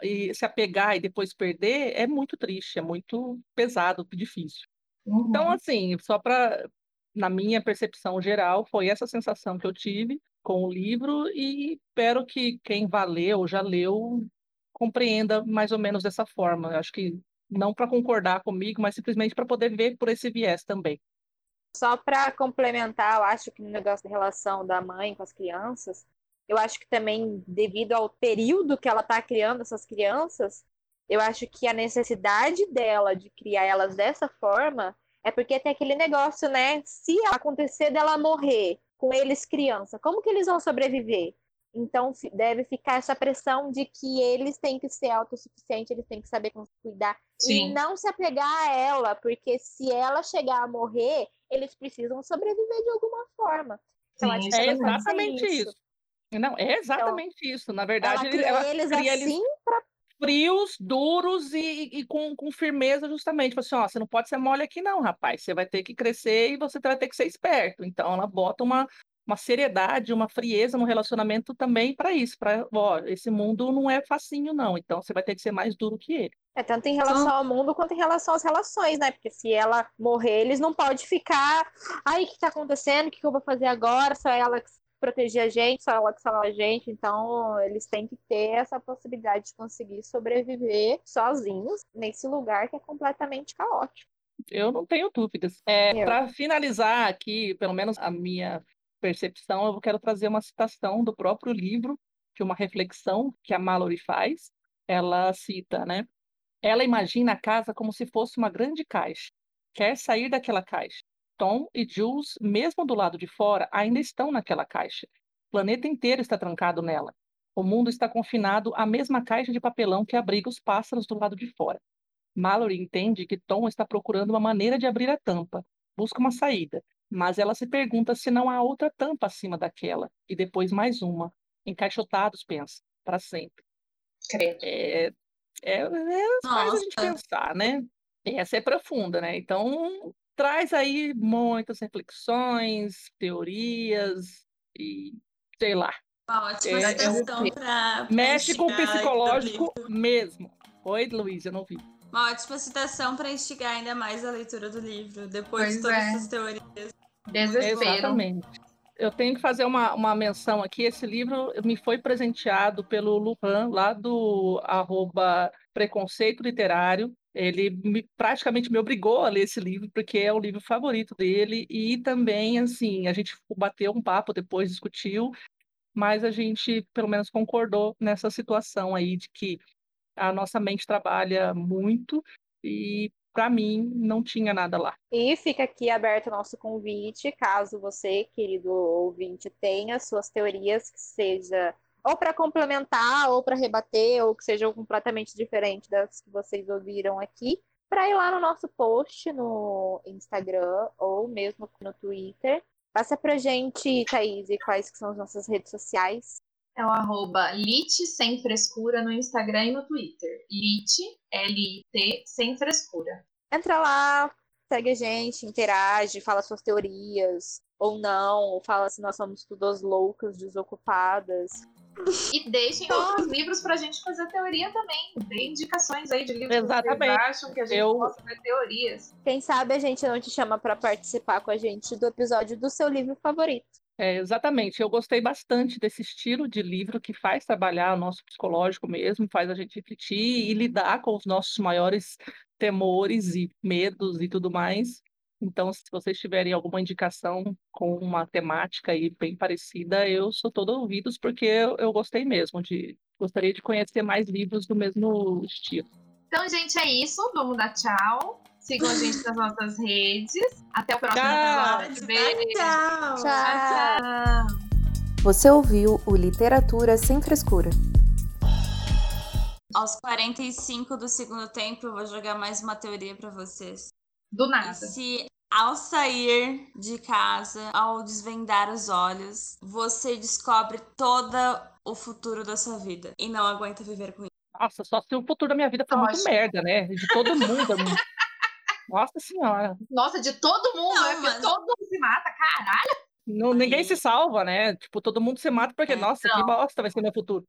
S2: e se apegar e depois perder é muito triste, é muito pesado, difícil.
S1: Uhum.
S2: Então, assim, só para, na minha percepção geral, foi essa sensação que eu tive com o livro e espero que quem ou já leu compreenda mais ou menos dessa forma. Eu acho que não para concordar comigo, mas simplesmente para poder ver por esse viés também.
S6: Só para complementar, eu acho que no negócio da relação da mãe com as crianças, eu acho que também devido ao período que ela está criando essas crianças, eu acho que a necessidade dela de criar elas dessa forma é porque tem aquele negócio, né? Se acontecer dela morrer com eles criança, como que eles vão sobreviver? Então deve ficar essa pressão de que eles têm que ser autossuficientes, eles têm que saber como se cuidar e
S1: Sim.
S6: não se apegar a ela, porque se ela chegar a morrer, eles precisam sobreviver de alguma forma. Então,
S1: Sim, isso
S2: É
S6: ela
S2: exatamente isso. Não, é exatamente isso. Na
S6: Ela
S2: verdade, ele-
S6: cria
S2: ela
S6: eles
S2: cria eles
S6: assim pra
S2: frios, duros e, e com, com firmeza, justamente. Tipo assim, ó, você não pode ser mole aqui, não, rapaz. Você vai ter que crescer e você vai ter que ser esperto. Então, ela bota uma, uma seriedade, uma frieza no relacionamento também para isso. Para, ó, esse mundo não é facinho, não. Então, você vai ter que ser mais duro que ele.
S6: É tanto em relação ao mundo quanto em relação às relações, né? Porque se ela morrer, eles não podem ficar. Ai, o que tá acontecendo? O que eu vou fazer agora? Só ela que proteger a gente, só ela que salva a gente. Então, eles têm que ter essa possibilidade de conseguir sobreviver sozinhos nesse lugar que é completamente caótico.
S2: Eu não tenho dúvidas. É, para finalizar aqui, pelo menos a minha percepção, eu quero trazer uma citação do próprio livro, de uma reflexão que a Mallory faz. Ela cita, né? Ela imagina a casa como se fosse uma grande caixa. Quer sair daquela caixa. Tom e Jules, mesmo do lado de fora, ainda estão naquela caixa. O planeta inteiro está trancado nela. O mundo está confinado à mesma caixa de papelão que abriga os pássaros do lado de fora. Mallory entende que Tom está procurando uma maneira de abrir a tampa, busca uma saída, mas ela se pergunta se não há outra tampa acima daquela, e depois mais uma. Encaixotados, pensa, para sempre.
S1: Credo.
S2: É, é, é faz a gente pensar, né? Essa é profunda, né? Então, traz aí muitas reflexões, teorias e sei lá.
S7: Ótima
S2: É,
S7: citação para
S2: Mexe com o psicológico mesmo. Oi, Luiz, eu não vi.
S7: Uma ótima citação para instigar ainda mais a leitura do livro, depois
S1: Pois
S7: de todas
S1: é.
S7: essas teorias.
S1: Desespero.
S2: Exatamente. Eu tenho que fazer uma, uma menção aqui. Esse livro me foi presenteado pelo Luhan, lá do arroba Preconceito Literário. Ele me- praticamente me obrigou a ler esse livro, porque é o livro favorito dele. E também, assim, a gente bateu um papo depois, discutiu, mas a gente, pelo menos, concordou nessa situação aí de que a nossa mente trabalha muito e para mim, não tinha nada lá.
S6: E fica aqui aberto o nosso convite, caso você, querido ouvinte, tenha suas teorias que seja ou para complementar, ou para rebater, ou que sejam completamente diferentes das que vocês ouviram aqui, para ir lá no nosso post no Instagram ou mesmo no Twitter. Passa pra gente, Thaís, quais que são as nossas redes sociais.
S1: É o arroba Lit Sem Frescura no Instagram e no Twitter. Lit, L-I-T, Sem Frescura.
S6: Entra lá, segue a gente, interage, fala suas teorias, ou não, ou fala se nós somos todas loucas, desocupadas.
S1: E deixem outros livros pra gente fazer teoria também. Dê indicações aí de livros
S2: Exatamente.
S1: que vocês acham que a gente
S2: Eu-
S1: possa ver teorias.
S6: Quem sabe a gente não te chama para participar com a gente do episódio do seu livro favorito.
S2: É, exatamente, eu gostei bastante desse estilo de livro que faz trabalhar o nosso psicológico mesmo, faz a gente refletir e lidar com os nossos maiores temores e medos e tudo mais. Então, se vocês tiverem alguma indicação com uma temática aí bem parecida, eu sou todo ouvidos porque eu, eu gostei mesmo de gostaria de conhecer mais livros do mesmo estilo.
S1: Então, gente, é isso. Vamos dar tchau. Sigam a gente nas nossas redes. Até o próximo
S2: Tchau.
S1: episódio. Beijo.
S7: Tchau.
S1: Tchau, tchau.
S4: Você ouviu o Literatura Sem Frescura.
S7: Aos 45 do segundo tempo, eu vou jogar mais uma teoria pra vocês.
S1: Do
S7: E
S1: nada.
S7: se ao sair de casa, ao desvendar os olhos, você descobre todo o futuro da sua vida e não aguenta viver com isso?
S2: Nossa, só se o futuro da minha vida for muito merda, né? De todo mundo. Nossa senhora.
S1: Nossa, de todo mundo,
S7: Não,
S1: é porque
S7: mas-
S1: todo mundo se mata, caralho.
S2: Não, ninguém se salva, né? Tipo, todo mundo se mata porque,
S7: É,
S2: nossa, que
S1: não.
S2: bosta vai ser meu futuro.